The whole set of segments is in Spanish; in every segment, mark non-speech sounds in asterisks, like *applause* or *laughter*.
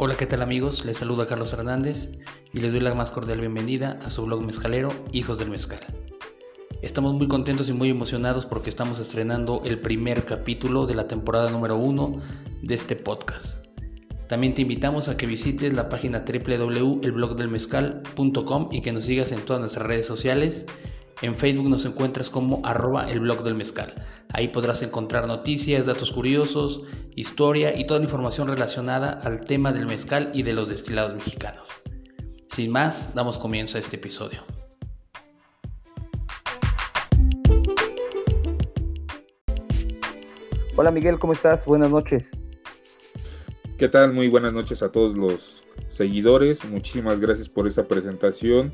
Hola, ¿qué tal amigos? Les saluda Carlos Hernández y les doy la más cordial bienvenida a su blog mezcalero Hijos del Mezcal. Estamos muy contentos y muy emocionados porque estamos estrenando el primer capítulo de la temporada número uno de este podcast. También te invitamos a que visites la página www.elblogdelmezcal.com y que nos sigas en todas nuestras redes sociales en Facebook nos encuentras como arroba el blog del mezcal. Ahí podrás encontrar noticias, datos curiosos, historia y toda la información relacionada al tema del mezcal y de los destilados mexicanos. Sin más, damos comienzo a este episodio. Hola Miguel, ¿cómo estás? Buenas noches. ¿Qué tal? Muy buenas noches a todos los seguidores. Muchísimas gracias por esa presentación.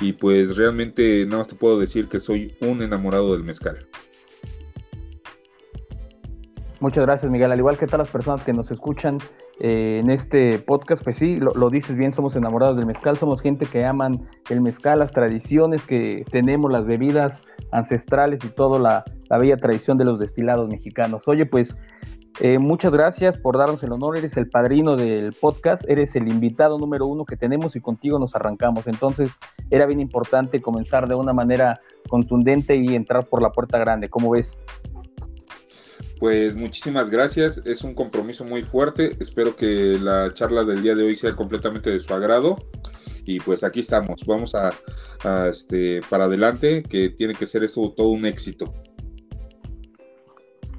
Y pues realmente nada más te puedo decir que soy un enamorado del mezcal. Muchas gracias Miguel. Al igual que todas las personas que nos escuchan eh, en este podcast, pues sí, lo, dices bien, somos enamorados del mezcal, somos gente que aman el mezcal, las tradiciones que tenemos, las bebidas ancestrales y toda la, la bella tradición de los destilados mexicanos. Oye, pues eh, muchas gracias por darnos el honor, eres el padrino del podcast, eres el invitado número uno que tenemos y contigo nos arrancamos. Entonces era bien importante comenzar de una manera contundente y entrar por la puerta grande. ¿Cómo ves? Pues muchísimas gracias, es un compromiso muy fuerte, espero que la charla del día de hoy sea completamente de su agrado y pues aquí estamos, vamos a, este, para adelante, que tiene que ser esto todo un éxito.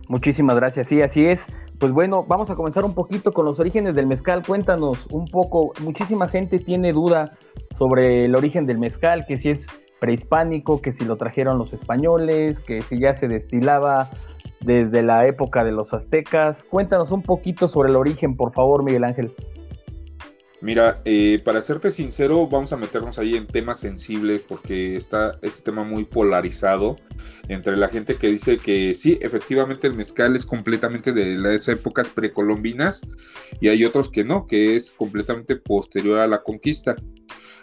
Muchísimas gracias, sí, así es. Pues bueno, vamos a comenzar un poquito con los orígenes del mezcal. Cuéntanos un poco, muchísima gente tiene duda sobre el origen del mezcal, que si es prehispánico, que si lo trajeron los españoles, que si ya se destilaba desde la época de los aztecas. Cuéntanos un poquito sobre el origen, por favor, Miguel Ángel. Mira, eh, para serte sincero, vamos a meternos ahí en temas sensibles porque está este tema muy polarizado entre la gente que dice que sí, efectivamente el mezcal es completamente de las épocas precolombinas y hay otros que no, que es completamente posterior a la conquista.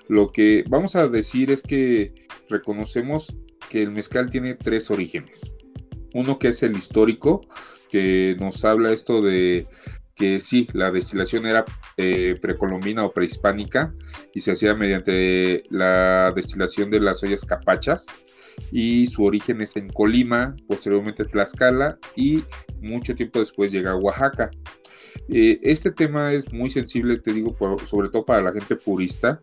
Lo que vamos a decir es que reconocemos que el mezcal tiene tres orígenes. Uno que es el histórico, que nos habla esto de que sí, la destilación era eh, precolombina o prehispánica y se hacía mediante la destilación de las ollas capachas y su origen es en Colima, posteriormente Tlaxcala y mucho tiempo después llega a Oaxaca. Eh, este tema es muy sensible, te digo, sobre todo para la gente purista,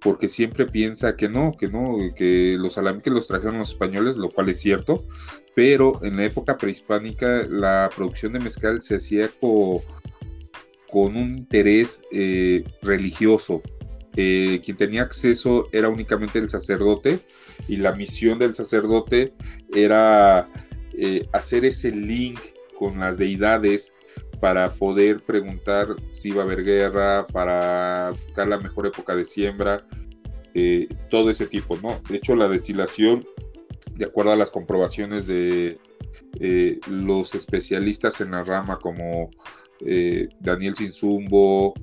porque siempre piensa que no, que no, que los alambiques los trajeron los españoles, lo cual es cierto, pero en la época prehispánica la producción de mezcal se hacía con un interés eh, religioso. Eh, quien tenía acceso era únicamente el sacerdote y la misión del sacerdote era eh, hacer ese link con las deidades para poder preguntar si iba a haber guerra, para buscar la mejor época de siembra, todo ese tipo, ¿no? De hecho, la destilación, de acuerdo a las comprobaciones de los especialistas en la rama como eh, Daniel Sinsumbo,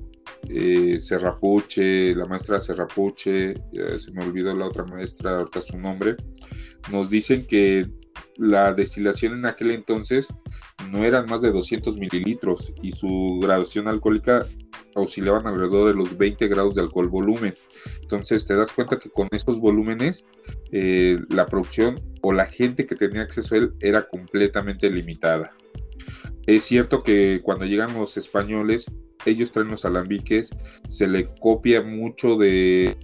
eh, Serrapuche, la maestra Serrapuche, se me olvidó la otra maestra, ahorita su nombre, nos dicen que la destilación en aquel entonces no eran más de 200 mililitros y su graduación alcohólica oscilaban alrededor de los 20 grados de alcohol volumen. Entonces te das cuenta que con estos volúmenes eh, la producción o la gente que tenía acceso a él era completamente limitada. Es cierto que cuando llegan los españoles, ellos traen los alambiques, se le copia mucho de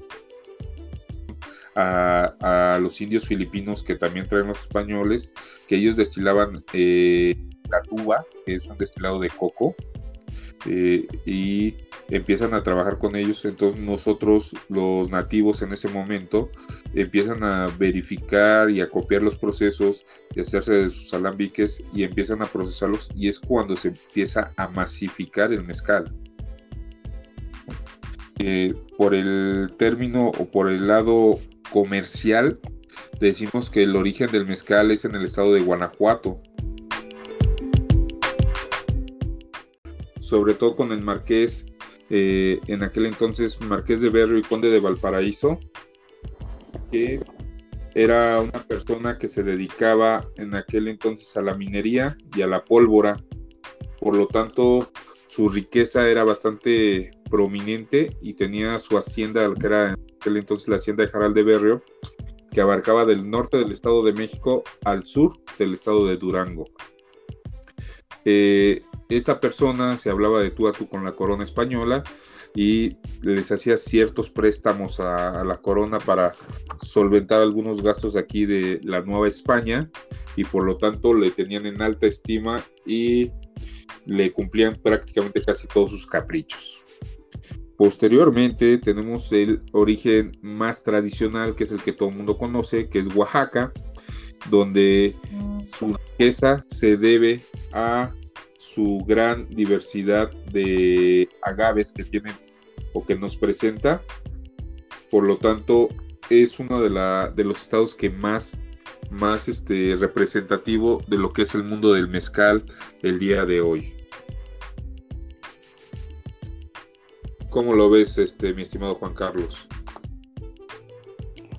a, los indios filipinos que también traen los españoles, que ellos destilaban eh, la tuba, que es un destilado de coco, eh, y empiezan a trabajar con ellos. Entonces nosotros, los nativos en ese momento, empiezan a verificar y a copiar los procesos y hacerse de sus alambiques y empiezan a procesarlos y es cuando se empieza a masificar el mezcal. Eh, por el término o por el lado comercial, decimos que el origen del mezcal es en el estado de Guanajuato. Sobre todo con el marqués eh, en aquel entonces Marqués de Berrio y Conde de Valparaíso, que era una persona que se dedicaba en aquel entonces a la minería y a la pólvora. Por lo tanto, su riqueza era bastante prominente y tenía su hacienda, que era en aquel entonces la hacienda de Jaral de Berrio, que abarcaba del norte del Estado de México al sur del Estado de Durango. Eh, esta persona se hablaba de tú a tú con la corona española y les hacía ciertos préstamos a, la corona para solventar algunos gastos aquí de la Nueva España y por lo tanto le tenían en alta estima y le cumplían prácticamente casi todos sus caprichos. Posteriormente tenemos el origen más tradicional, que es el que todo el mundo conoce, que es Oaxaca, donde su riqueza se debe a su gran diversidad de agaves que tienen o que nos presenta. Por lo tanto, es uno de, la, de los estados que más, más este, representativo de lo que es el mundo del mezcal el día de hoy. ¿Cómo lo ves, este, mi estimado Juan Carlos?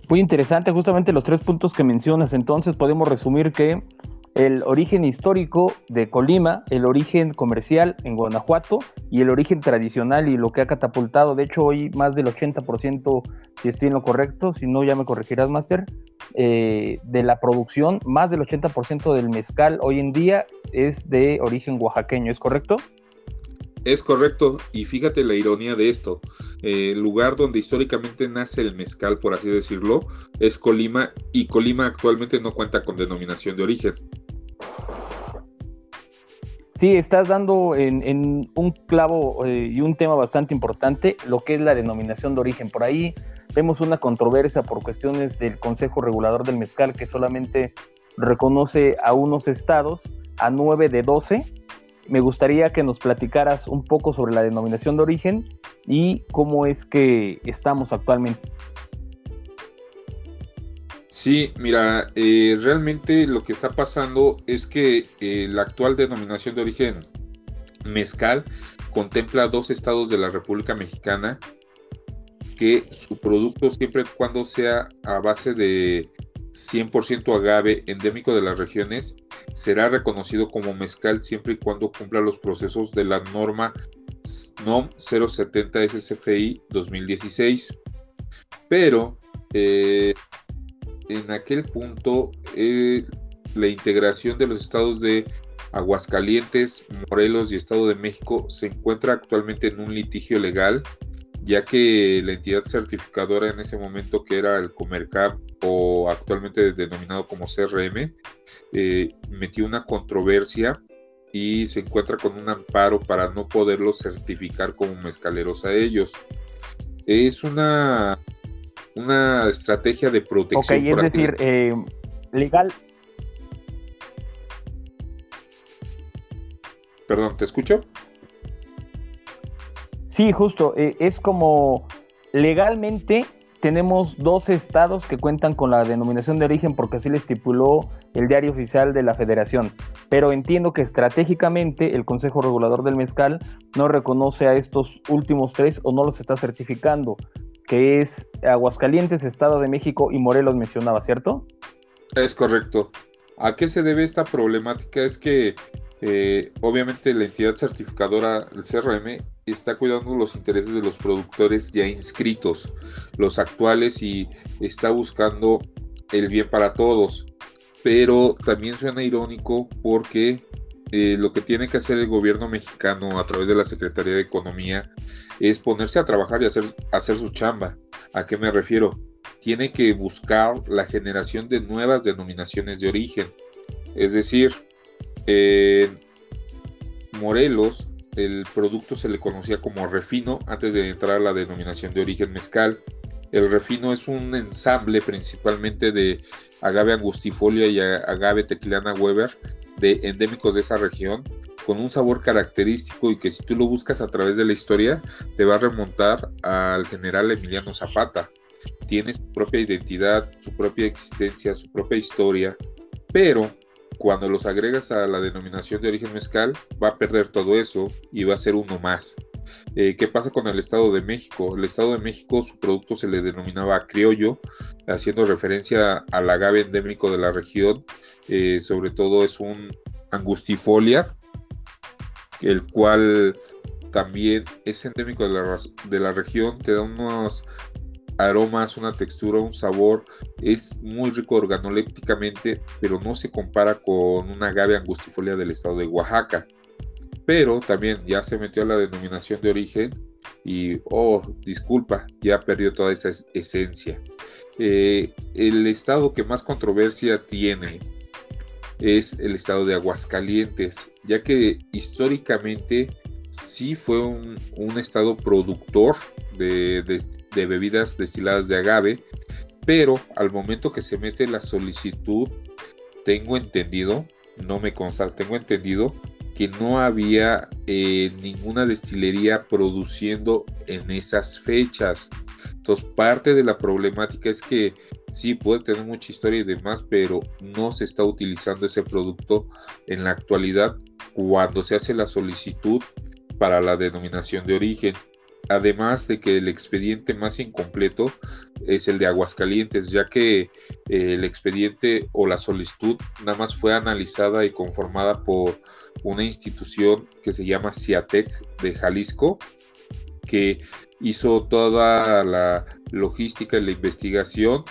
Muy interesante, justamente los tres puntos que mencionas. Entonces podemos resumir que el origen histórico de Colima, el origen comercial en Guanajuato y el origen tradicional y lo que ha catapultado, de hecho hoy más del 80%, si estoy en lo correcto, si no ya me corregirás, Master, eh, de la producción, más del 80% del mezcal hoy en día es de origen oaxaqueño, ¿es correcto? Es correcto, y fíjate la ironía de esto. Eh, el lugar donde históricamente nace el mezcal, por así decirlo, es Colima, y Colima actualmente no cuenta con denominación de origen. Sí, estás dando en, un clavo eh, y un tema bastante importante, lo que es la denominación de origen. Por ahí vemos una controversia por cuestiones del Consejo Regulador del Mezcal que solamente reconoce a unos estados, a nueve de doce. Me gustaría que nos platicaras un poco sobre la denominación de origen y cómo es que estamos actualmente. Sí, mira, eh, realmente lo que está pasando es que eh, la actual denominación de origen mezcal contempla dos estados de la República Mexicana que su producto siempre y cuando sea a base de 100% agave endémico de las regiones será reconocido como mezcal siempre y cuando cumpla los procesos de la norma NOM 070 SCFI 2016. Pero eh, en aquel punto eh, la integración de los estados de Aguascalientes, Morelos y Estado de México se encuentra actualmente en un litigio legal, ya que la entidad certificadora en ese momento, que era el Comercap o actualmente denominado como CRM, eh, metió una controversia y se encuentra con un amparo para no poderlos certificar como mezcaleros a ellos. Es una una estrategia de protección. Ok, es decir, eh, legal. Perdón, ¿te escucho? Sí, justo. Eh, es como legalmente tenemos dos estados que cuentan con la denominación de origen porque así lo estipuló el diario oficial de la federación. Pero entiendo que estratégicamente el Consejo Regulador del Mezcal no reconoce a estos últimos tres o no los está certificando que es Aguascalientes, Estado de México y Morelos mencionaba, ¿cierto? Es correcto. ¿A qué se debe esta problemática? Es que eh, obviamente la entidad certificadora, el CRM, está cuidando los intereses de los productores ya inscritos, los actuales, y está buscando el bien para todos. Pero también suena irónico porque eh, lo que tiene que hacer el gobierno mexicano a través de la Secretaría de Economía es ponerse a trabajar y hacer, hacer su chamba. ¿A qué me refiero? Tiene que buscar la generación de nuevas denominaciones de origen. Es decir, en Morelos el producto se le conocía como refino antes de entrar a la denominación de origen mezcal. El refino es un ensamble principalmente de agave angustifolia y agave tequilana Weber de endémicos de esa región con un sabor característico y que si tú lo buscas a través de la historia te va a remontar al general Emiliano Zapata. Tiene su propia identidad, su propia existencia, su propia historia, pero cuando los agregas a la denominación de origen mezcal va a perder todo eso y va a ser uno más. Eh, ¿Qué pasa con el Estado de México? El Estado de México, su producto se le denominaba criollo, haciendo referencia al agave endémico de la región. Eh, sobre todo es un angustifolia, el cual también es endémico de la, de la región, te da unos aromas, una textura, un sabor, es muy rico organolépticamente, pero no se compara con una agave angustifolia del estado de Oaxaca. Pero también ya se metió a la denominación de origen y, oh, disculpa, ya perdió toda esa esencia. Eh, el estado que más controversia tiene es el estado de Aguascalientes, ya que históricamente sí fue un, estado productor de, bebidas destiladas de agave, pero al momento que se mete la solicitud, tengo entendido, no me consta, tengo entendido que no había eh, ninguna destilería produciendo en esas fechas. Entonces, parte de la problemática es que sí puede tener mucha historia y demás, pero no se está utilizando ese producto en la actualidad cuando se hace la solicitud para la denominación de origen. Además de que el expediente más incompleto es el de Aguascalientes, ya que eh, el expediente o la solicitud nada más fue analizada y conformada por una institución que se llama CIATEC de Jalisco, que hizo toda la logística y la investigación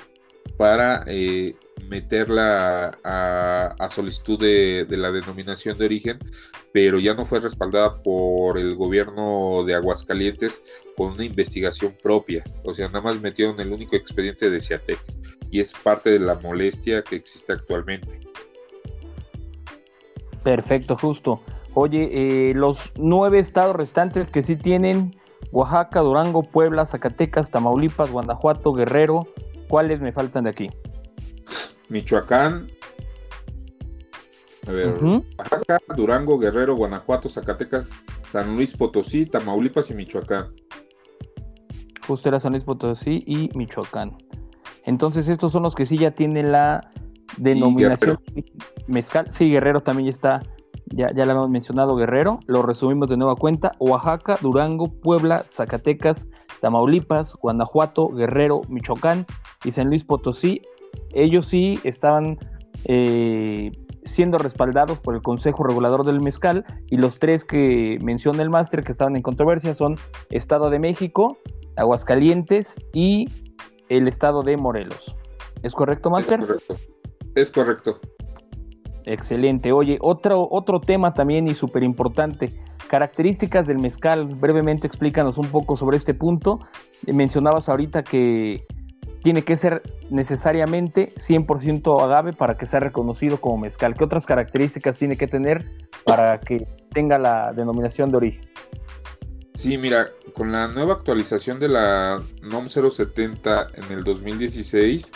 para eh, meterla a, solicitud de, la denominación de origen, pero ya no fue respaldada por el gobierno de Aguascalientes con una investigación propia. O sea, nada más metieron el único expediente de CIATEC y es parte de la molestia que existe actualmente. Perfecto, justo. Oye, eh, los nueve estados restantes que sí tienen Oaxaca, Durango, Puebla, Zacatecas, Tamaulipas, Guanajuato, Guerrero, ¿cuáles me faltan de aquí? Michoacán, a ver, Oaxaca, Durango, Guerrero, Guanajuato, Zacatecas, San Luis Potosí, Tamaulipas y Michoacán. Justo era San Luis Potosí y Michoacán. Entonces estos son los que sí ya tienen la denominación mezcal. Sí, Guerrero también ya está, ya, ya lo hemos mencionado, Guerrero. Lo resumimos de nueva cuenta. Oaxaca, Durango, Puebla, Zacatecas, Tamaulipas, Guanajuato, Guerrero, Michoacán y San Luis Potosí ellos sí estaban eh, siendo respaldados por el Consejo Regulador del Mezcal y los tres que menciona el máster que estaban en controversia son Estado de México, Aguascalientes y el Estado de Morelos. ¿Es correcto, máster? Es correcto. Es correcto. Excelente. Oye, otro, otro tema también y súper importante. Características del mezcal. Brevemente explícanos un poco sobre este punto. Mencionabas ahorita que tiene que ser necesariamente 100% agave para que sea reconocido como mezcal. ¿Qué otras características tiene que tener para que tenga la denominación de origen? Sí, mira, con la nueva actualización de la NOM 070 en el 2016,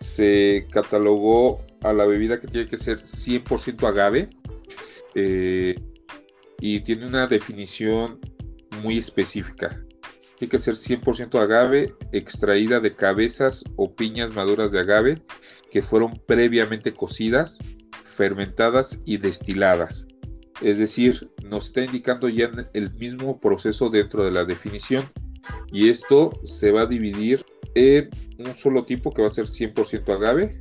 se catalogó a la bebida que tiene que ser 100% agave eh, y tiene una definición muy específica. Tiene que ser 100% agave, extraída de cabezas o piñas maduras de agave que fueron previamente cocidas, fermentadas y destiladas. Es decir, nos está indicando ya el mismo proceso dentro de la definición. Y esto se va a dividir en un solo tipo que va a ser 100% agave,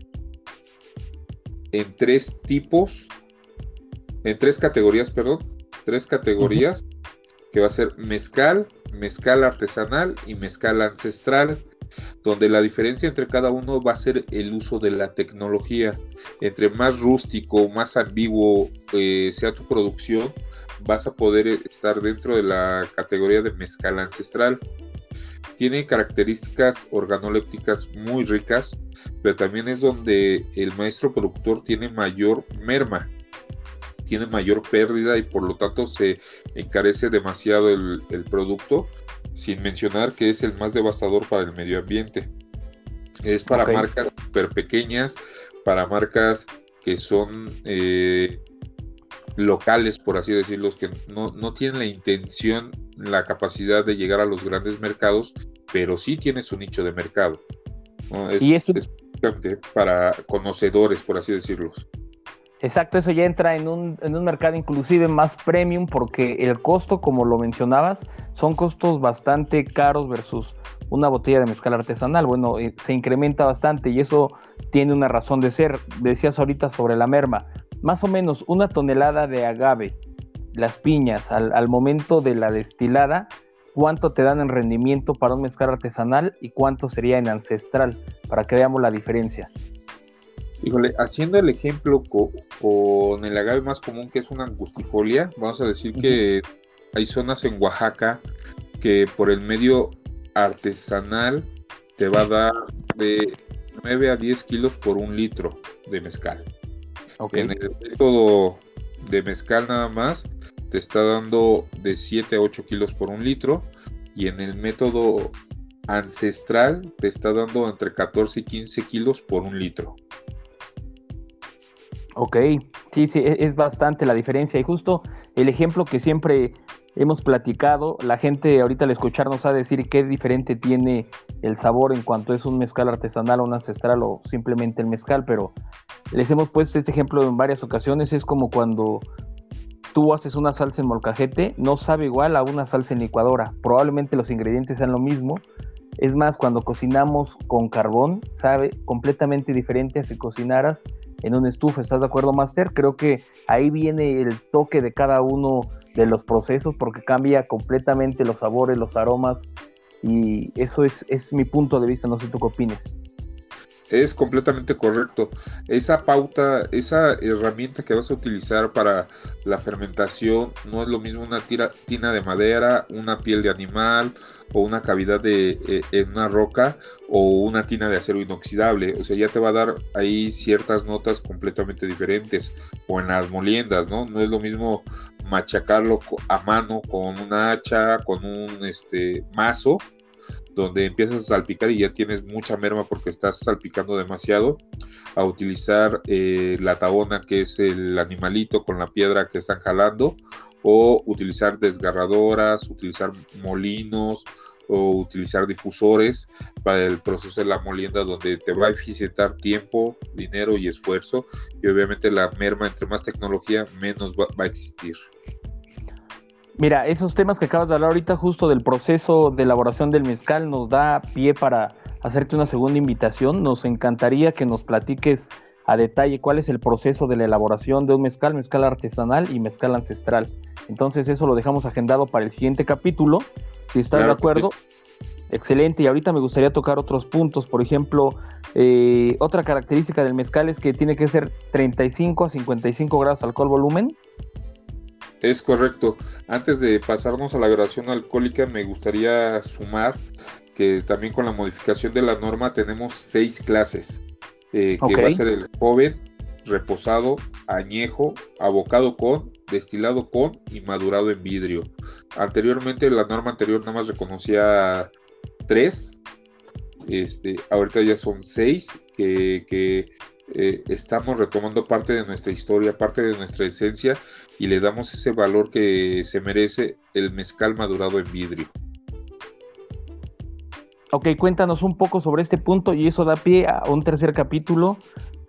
en tres tipos, en tres categorías, perdón, tres categorías, que va a ser mezcal, mezcal artesanal y mezcal ancestral, donde la diferencia entre cada uno va a ser el uso de la tecnología. Entre más rústico, más ambiguo eh, sea tu producción, vas a poder estar dentro de la categoría de mezcal ancestral. Tiene características organolépticas muy ricas, pero también es donde el maestro productor tiene mayor merma tiene mayor pérdida y por lo tanto se encarece demasiado el, producto, sin mencionar que es el más devastador para el medio ambiente. Es para marcas super pequeñas, para marcas que son eh, locales, por así decirlo, que no, tienen la intención, la capacidad de llegar a los grandes mercados, pero sí tiene su nicho de mercado. y es, es para conocedores, por así decirlo. Exacto, eso ya entra en un, en un mercado inclusive más premium porque el costo, como lo mencionabas, son costos bastante caros versus una botella de mezcal artesanal. Bueno, eh, se incrementa bastante y eso tiene una razón de ser. Decías ahorita sobre la merma. Más o menos una tonelada de agave las piñas al, al momento de la destilada, cuánto te dan en rendimiento para un mezcal artesanal y cuánto sería en ancestral, para que veamos la diferencia. Híjole, haciendo el ejemplo con, el agave más común que es una angustifolia, vamos a decir que hay zonas en Oaxaca que por el medio artesanal te va a dar de 9 a 10 kilos por un litro de mezcal. En el método de mezcal nada más te está dando de 7 a 8 kilos por un litro y en el método ancestral te está dando entre 14 y 15 kilos por un litro. Ok, sí, sí, e-, es bastante la diferencia. Y justo el ejemplo que siempre hemos platicado, la gente ahorita al escucharnos a decir qué diferente tiene el sabor en cuanto es un mezcal artesanal o un ancestral o simplemente el mezcal, pero les hemos puesto este ejemplo en varias ocasiones. Es como cuando tú haces una salsa en molcajete, no sabe igual a una salsa en licuadora. Probablemente los ingredientes sean lo mismo. Es más, cuando cocinamos con carbón, sabe completamente diferente a si cocinaras en una estufa. ¿Estás de acuerdo, Master? Creo que ahí viene el toque de cada uno de los procesos porque cambia completamente los sabores, los aromas y eso es, es mi punto de vista. No sé tú qué opines. Es completamente correcto. Esa pauta, esa herramienta que vas a utilizar para la fermentación no es lo mismo una tira, tina de madera, una piel de animal o una cavidad de, eh, en una roca o una tina de acero inoxidable. O sea, ya te va a dar ahí ciertas notas completamente diferentes. O en las moliendas, ¿no? No es lo mismo machacarlo a mano con una hacha, con un este, mazo donde empiezas a salpicar y ya tienes mucha merma porque estás salpicando demasiado, a utilizar eh, la tabona que es el animalito con la piedra que están jalando, o utilizar desgarradoras, utilizar molinos o utilizar difusores para el proceso de la molienda donde te va a eficientar tiempo, dinero y esfuerzo y obviamente la merma entre más tecnología menos va a existir. Mira, esos temas que acabas de hablar ahorita justo del proceso de elaboración del mezcal nos da pie para hacerte una segunda invitación. Nos encantaría que nos platiques a detalle cuál es el proceso de la elaboración de un mezcal, mezcal artesanal y mezcal ancestral. Entonces eso lo dejamos agendado para el siguiente capítulo. Si estás de acuerdo, excelente. Y ahorita me gustaría tocar otros puntos. Por ejemplo, eh, otra característica del mezcal es que tiene que ser 35 a 55 grados alcohol volumen es correcto. Antes de pasarnos a la graduación alcohólica, me gustaría sumar que también con la modificación de la norma tenemos seis clases, eh, que va a ser el joven, reposado, añejo, abocado con, destilado con y madurado en vidrio. Anteriormente la norma anterior nada más reconocía tres, este, ahorita ya son seis que, que eh, estamos retomando parte de nuestra historia, parte de nuestra esencia y le damos ese valor que se merece el mezcal madurado en vidrio. Ok, cuéntanos un poco sobre este punto y eso da pie a un tercer capítulo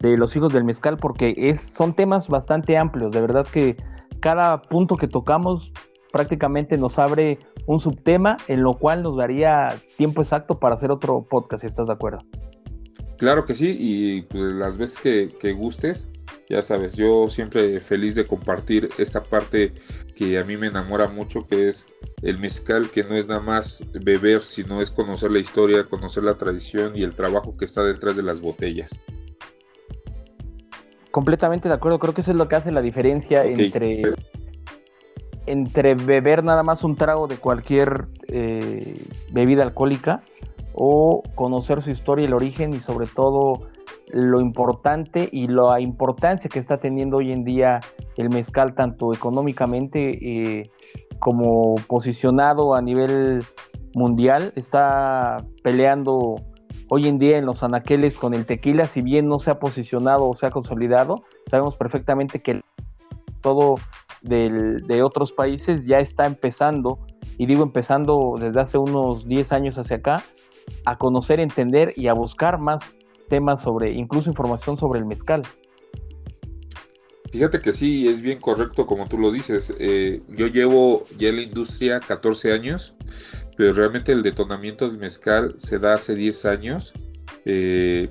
de los hijos del mezcal porque es, son temas bastante amplios, de verdad que cada punto que tocamos prácticamente nos abre un subtema en lo cual nos daría tiempo exacto para hacer otro podcast, si estás de acuerdo. Claro que sí, y pues, las veces que, gustes, ya sabes, yo siempre feliz de compartir esta parte que a mí me enamora mucho, que es el mezcal, que no es nada más beber, sino es conocer la historia, conocer la tradición y el trabajo que está detrás de las botellas. Completamente de acuerdo, creo que eso es lo que hace la diferencia entre, entre beber nada más un trago de cualquier eh, bebida alcohólica o conocer su historia, el origen y sobre todo lo importante y la importancia que está teniendo hoy en día el mezcal, tanto económicamente eh, como posicionado a nivel mundial. Está peleando hoy en día en los anaqueles con el tequila, si bien no se ha posicionado o se ha consolidado, sabemos perfectamente que todo de otros países ya está empezando, y digo empezando desde hace unos 10 años hacia acá, a conocer, entender y a buscar más temas sobre, incluso información sobre el mezcal. Fíjate que sí, es bien correcto como tú lo dices. Eh, yo llevo ya en la industria 14 años, pero realmente el detonamiento del mezcal se da hace 10 años. Eh,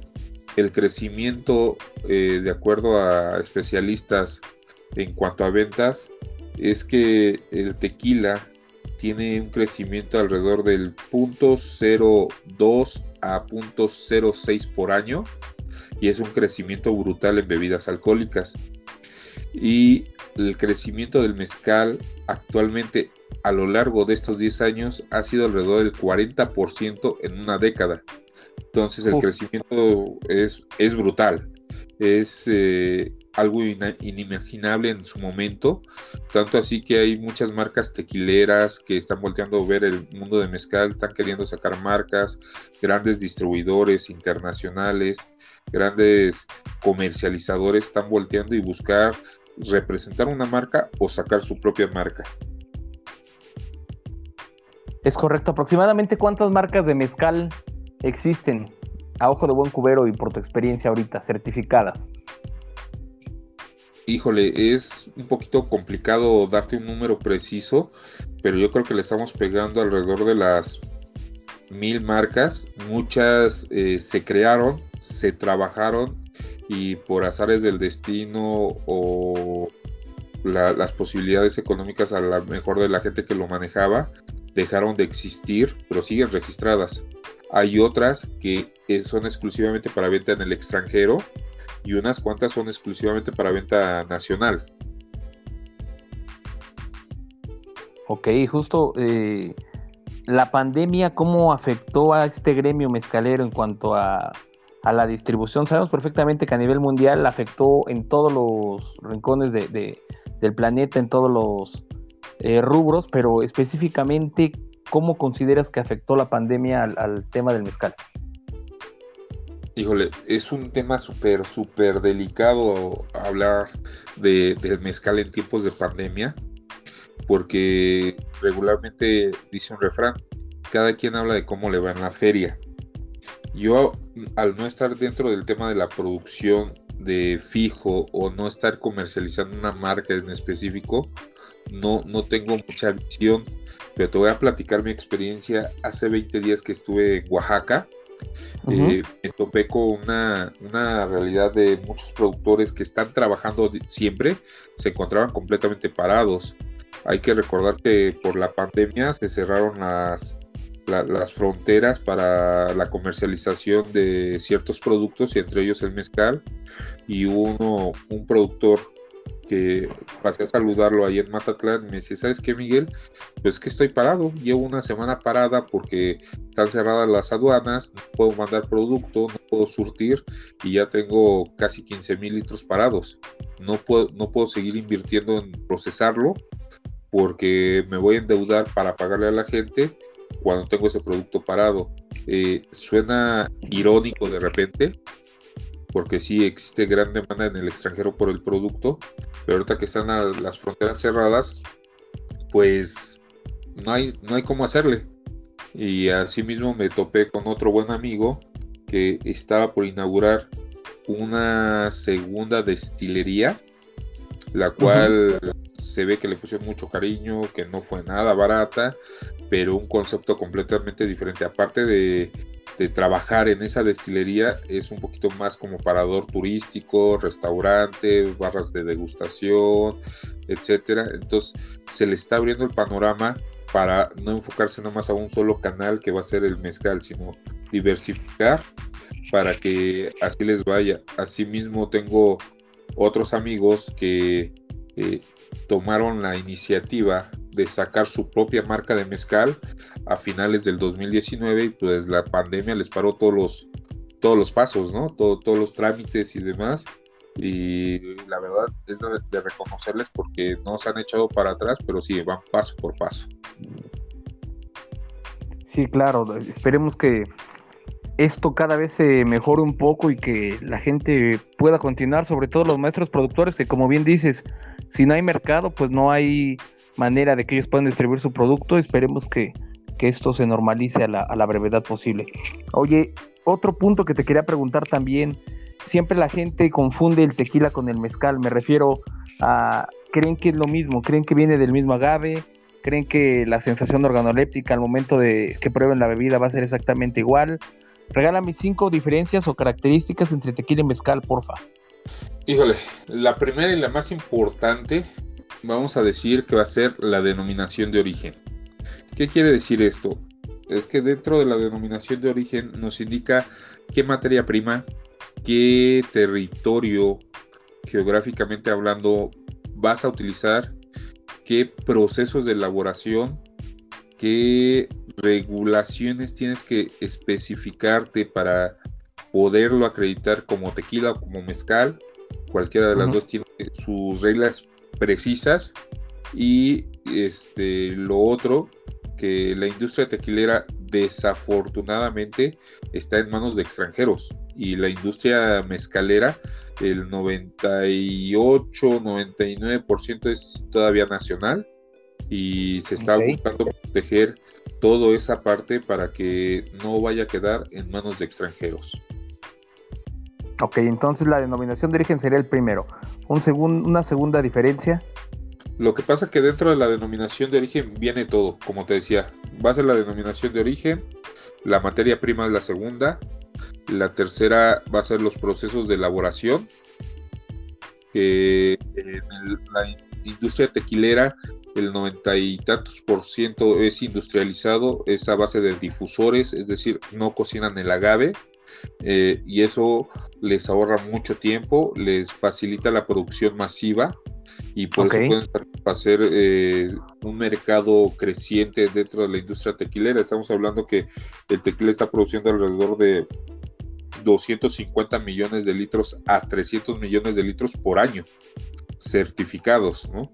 el crecimiento, eh, de acuerdo a especialistas en cuanto a ventas, es que el tequila tiene un crecimiento alrededor del 0.02 a 0.06 por año y es un crecimiento brutal en bebidas alcohólicas. Y el crecimiento del mezcal actualmente a lo largo de estos 10 años ha sido alrededor del 40% en una década. Entonces el crecimiento es, es brutal. Es eh, algo inimaginable en su momento, tanto así que hay muchas marcas tequileras que están volteando a ver el mundo de mezcal, están queriendo sacar marcas, grandes distribuidores internacionales, grandes comercializadores están volteando y buscar representar una marca o sacar su propia marca. Es correcto, aproximadamente cuántas marcas de mezcal existen a ojo de buen cubero y por tu experiencia ahorita certificadas. Híjole, es un poquito complicado darte un número preciso, pero yo creo que le estamos pegando alrededor de las mil marcas. Muchas eh, se crearon, se trabajaron y por azares del destino o las posibilidades económicas a la mejor de la gente que lo manejaba dejaron de existir, pero siguen registradas. Hay otras que son exclusivamente para venta en el extranjero y unas cuantas son exclusivamente para venta nacional. Ok, justo eh, la pandemia, ¿cómo afectó a este gremio mezcalero en cuanto a, la distribución? Sabemos perfectamente que a nivel mundial afectó en todos los rincones del planeta, en todos los eh, rubros, pero específicamente, ¿cómo consideras que afectó la pandemia al tema del mezcal? Híjole, es un tema súper, súper delicado hablar de, del mezcal en tiempos de pandemia, porque regularmente dice un refrán, cada quien habla de cómo le va en la feria. Yo, al no estar dentro del tema de la producción de fijo o no estar comercializando una marca en específico, no, no tengo mucha visión, pero te voy a platicar mi experiencia hace 20 días que estuve en Oaxaca eh, me topé con una, realidad de muchos productores que están trabajando siempre, se encontraban completamente parados. Hay que recordar que por la pandemia se cerraron las, las fronteras para la comercialización de ciertos productos y entre ellos el mezcal y uno un productor que pasé a saludarlo ahí en Matatlán, me dice, ¿sabes qué, Miguel? Pues que estoy parado, llevo una semana parada porque están cerradas las aduanas, no puedo mandar producto, no puedo surtir y ya tengo casi 15 mil litros parados. No puedo, no puedo seguir invirtiendo en procesarlo porque me voy a endeudar para pagarle a la gente cuando tengo ese producto parado. Eh, suena irónico de repente, porque sí existe gran demanda en el extranjero por el producto, pero ahorita que están las fronteras cerradas, pues no hay, no hay cómo hacerle. Y asimismo me topé con otro buen amigo que estaba por inaugurar una segunda destilería, la cual se ve que le pusieron mucho cariño, que no fue nada barata, pero un concepto completamente diferente. Aparte de de trabajar en esa destilería es un poquito más como parador turístico, restaurante, barras de degustación, etcétera. Entonces se le está abriendo el panorama para no enfocarse nada más a un solo canal que va a ser el mezcal, sino diversificar para que así les vaya. Asimismo tengo otros amigos que eh, tomaron la iniciativa de sacar su propia marca de mezcal a finales del 2019 y pues la pandemia les paró todos los, todos los pasos, ¿no? todos los trámites y demás. Y la verdad es de, reconocerles porque no se han echado para atrás, pero sí, van paso por paso. Sí, claro, esperemos que esto cada vez se mejore un poco y que la gente pueda continuar, sobre todo los maestros productores, que como bien dices, si no hay mercado, pues no hay manera de que ellos puedan distribuir su producto. Esperemos que, esto se normalice a la, a la, brevedad posible. Oye, otro punto que te quería preguntar también, siempre la gente confunde el tequila con el mezcal, me refiero a, creen que es lo mismo, creen que viene del mismo agave, creen que la sensación organoléptica al momento de que prueben la bebida va a ser exactamente igual. Regálame cinco diferencias o características entre tequila y mezcal, porfa. Híjole, la primera y la más importante vamos a decir que va a ser la denominación de origen. ¿Qué quiere decir esto? Es que dentro de la denominación de origen nos indica qué materia prima, qué territorio geográficamente hablando vas a utilizar, qué procesos de elaboración, qué regulaciones tienes que especificarte para poderlo acreditar como tequila o como mezcal. Cualquiera de las dos tiene sus reglas precisas. Y este, lo otro, que la industria tequilera desafortunadamente está en manos de extranjeros y la industria mezcalera, el 98, 99% es todavía nacional y se está buscando proteger toda esa parte para que no vaya a quedar en manos de extranjeros. Ok, entonces la denominación de origen sería el primero. Un una segunda diferencia. Lo que pasa es que dentro de la denominación de origen viene todo, como te decía, va a ser la denominación de origen, la materia prima es la segunda, la tercera va a ser los procesos de elaboración, que en la industria tequilera el noventa y tantos por ciento es industrializado, es a base de difusores, es decir, no cocinan el agave. Eh, y eso les ahorra mucho tiempo, les facilita la producción masiva y por eso pueden hacer eh, un mercado creciente dentro de la industria tequilera. Estamos hablando que el tequila está produciendo alrededor de 250 millones de litros a 300 millones de litros por año certificados, ¿no?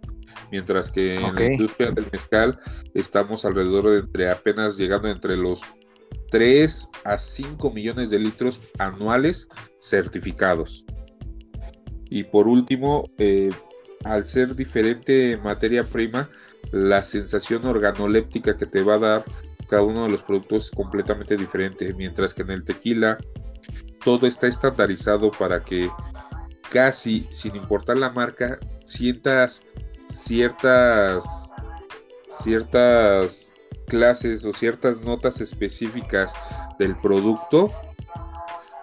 Mientras que en la industria del mezcal estamos alrededor de entre apenas llegando entre los 3 a 5 millones de litros anuales certificados. Y por último, eh, al ser diferente materia prima, la sensación organoléptica que te va a dar cada uno de los productos es completamente diferente, mientras que en el tequila todo está estandarizado para que casi sin importar la marca sientas ciertas ciertas clases o ciertas notas específicas del producto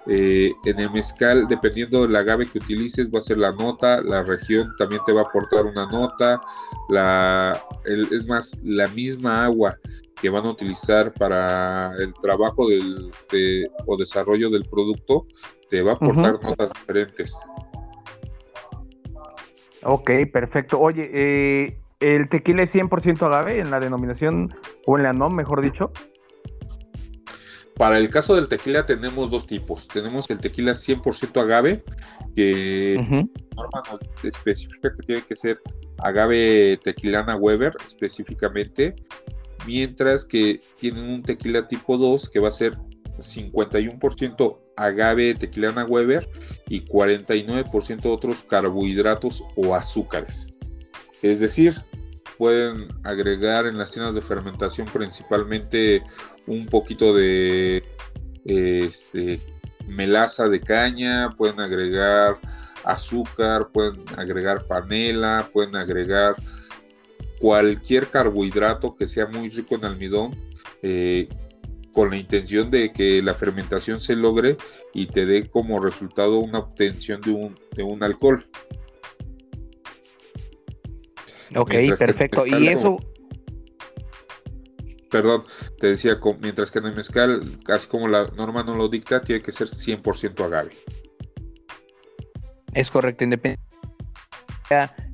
eh, en el mezcal, dependiendo del agave que utilices, va a ser la nota, la región también te va a aportar una nota, la, es más, la misma agua que van a utilizar para el trabajo del, o desarrollo del producto, te va a aportar notas diferentes. Ok, perfecto. Oye, eh, ¿el tequila es 100% agave en la denominación, o en la NOM, mejor dicho? Para el caso del tequila tenemos dos tipos. Tenemos el tequila 100% agave, que norma especifica que tiene que ser agave tequilana Weber específicamente, mientras que tienen un tequila tipo 2 que va a ser 51% agave tequilana Weber y 49% otros carbohidratos o azúcares. Es decir, pueden agregar en las tiendas de fermentación principalmente un poquito de este, melaza de caña, pueden agregar azúcar, pueden agregar panela, pueden agregar cualquier carbohidrato que sea muy rico en almidón eh, con la intención de que la fermentación se logre y te dé como resultado una obtención de un, de un alcohol. Ok, perfecto. Y eso... Perdón, te decía, mientras que en el mezcal, casi como la norma no lo dicta, tiene que ser 100% agave. Es correcto, independiente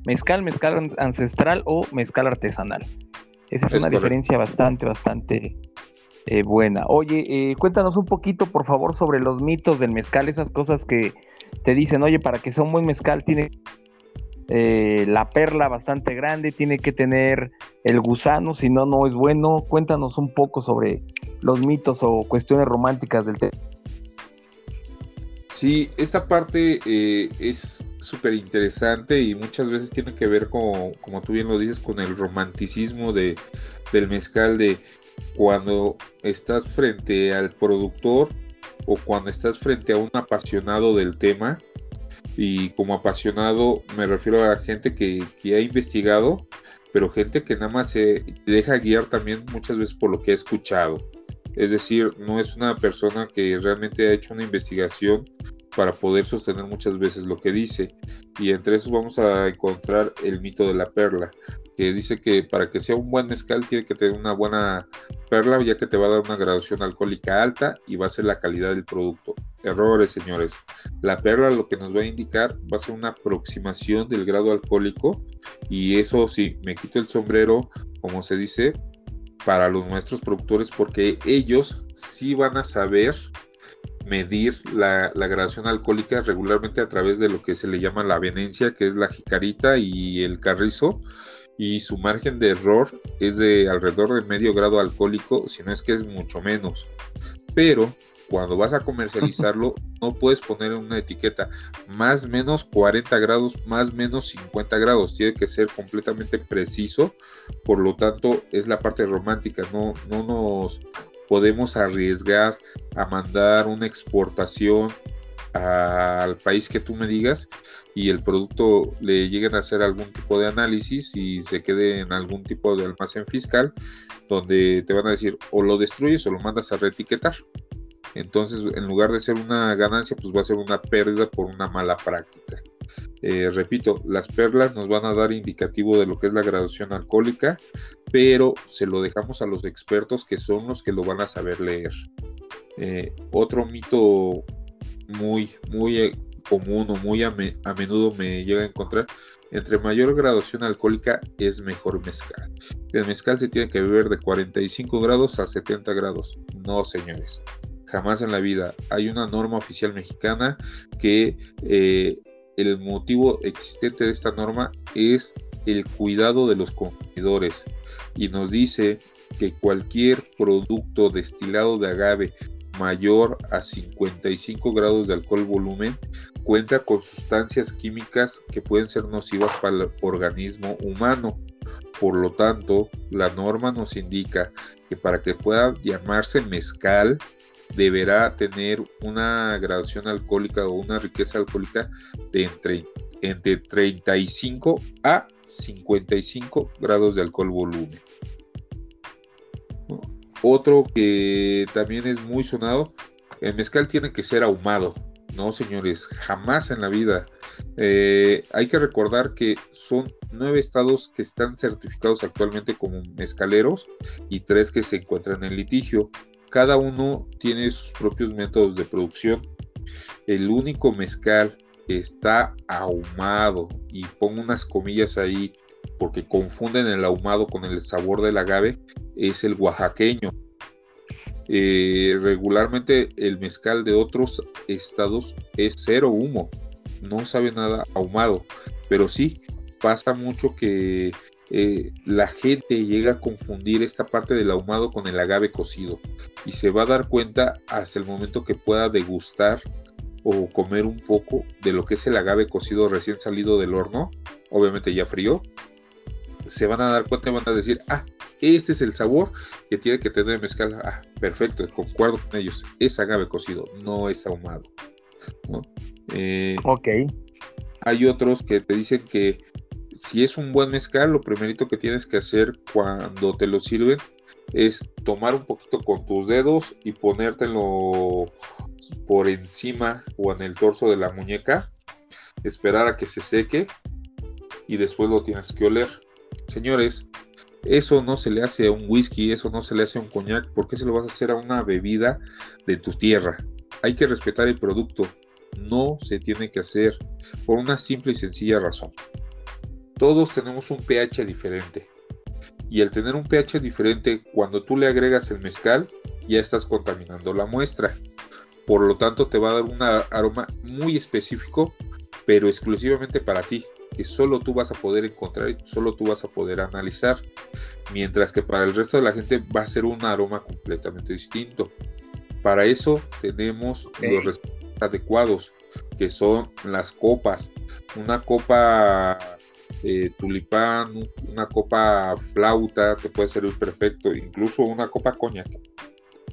mezcal, mezcal ancestral o mezcal artesanal. Esa es, una diferencia bastante, bastante eh, buena. Oye, eh, cuéntanos un poquito, por favor, sobre los mitos del mezcal, esas cosas que te dicen, oye, para que sea un buen mezcal tiene eh, la perla bastante grande, tiene que tener el gusano, si no, no es bueno. Cuéntanos un poco sobre los mitos o cuestiones románticas del tema. Sí, esta parte eh, es súper interesante y muchas veces tiene que ver con, como tú bien lo dices, con el romanticismo de, del mezcal, de cuando estás frente al productor o cuando estás frente a un apasionado del tema, y como apasionado me refiero a gente que, ha investigado, pero gente que nada más se deja guiar también muchas veces por lo que ha escuchado. Es decir, no es una persona que realmente ha hecho una investigación para poder sostener muchas veces lo que dice. Y entre esos vamos a encontrar el mito de la perla, que dice que para que sea un buen mezcal tiene que tener una buena perla, ya que te va a dar una graduación alcohólica alta y va a ser la calidad del producto. Errores, señores. La perla lo que nos va a indicar va a ser una aproximación del grado alcohólico y eso sí, me quito el sombrero, como se dice, para los nuestros productores porque ellos sí van a saber medir la, la, gradación alcohólica regularmente a través de lo que se le llama la venencia, que es la jicarita y el carrizo, y su margen de error es de alrededor de medio grado alcohólico, si no es que es mucho menos. Pero cuando vas a comercializarlo, *laughs* no puedes poner una etiqueta más menos 40 grados, más menos 50 grados. Tiene que ser completamente preciso. Por lo tanto, es la parte romántica. No, no nos podemos arriesgar a mandar una exportación al país que tú me digas y el producto le lleguen a hacer algún tipo de análisis y se quede en algún tipo de almacén fiscal donde te van a decir o lo destruyes o lo mandas a reetiquetar. Entonces, en lugar de ser una ganancia, pues va a ser una pérdida por una mala práctica. Eh, repito, las perlas nos van a dar indicativo de lo que es la graduación alcohólica, pero se lo dejamos a los expertos que son los que lo van a saber leer. Eh, otro mito muy, muy eh, común o muy a, menudo me llega a encontrar, entre mayor graduación alcohólica es mejor mezcal. El mezcal se tiene que beber de 45 grados a 70 grados. No, señores. Jamás en la vida. Hay una norma oficial mexicana que el motivo existente de esta norma es el cuidado de los consumidores y nos dice que cualquier producto destilado de agave mayor a 55 grados de alcohol volumen cuenta con sustancias químicas que pueden ser nocivas para el organismo humano. Por lo tanto, la norma nos indica que para que pueda llamarse mezcal deberá tener una graduación alcohólica o una riqueza alcohólica de entre, entre 35 a 55 grados de alcohol volumen. Otro que también es muy sonado, el mezcal tiene que ser ahumado. No, señores, jamás en la vida. Eh, hay que recordar que son nueve estados que están certificados actualmente como mezcaleros y tres que se encuentran en litigio. Cada uno tiene sus propios métodos de producción. El único mezcal que está ahumado, y pongo unas comillas ahí porque confunden el ahumado con el sabor del agave, es el oaxaqueño. Eh, regularmente el mezcal de otros estados es cero humo, no sabe nada ahumado, pero sí pasa mucho que eh, la gente llega a confundir esta parte del ahumado con el agave cocido y se va a dar cuenta hasta el momento que pueda degustar o comer un poco de lo que es el agave cocido recién salido del horno, obviamente ya frío, se van a dar cuenta y van a decir, ah, este es el sabor que tiene que tener mezcal. Ah, perfecto, concuerdo con ellos. Es agave cocido, no es ahumado. Eh, ok. Hay otros que te dicen que si es un buen mezcal, lo primerito que tienes que hacer cuando te lo sirven es tomar un poquito con tus dedos y ponértelo por encima o en el torso de la muñeca, esperar a que se seque y después lo tienes que oler. Señores, eso no se le hace a un whisky, eso no se le hace a un coñac, ¿por qué se lo vas a hacer a una bebida de tu tierra? Hay que respetar el producto, no se tiene que hacer por una simple y sencilla razón. Todos tenemos un pH diferente. Y al tener un pH diferente, cuando tú le agregas el mezcal, ya estás contaminando la muestra. Por lo tanto, te va a dar un aroma muy específico, pero exclusivamente para ti que solo tú vas a poder encontrar y solo tú vas a poder analizar. Mientras que para el resto de la gente va a ser un aroma completamente distinto. Para eso tenemos los recetores adecuados, que son las copas. Una copa eh, tulipán, una copa flauta, te puede servir perfecto. Incluso una copa coñac.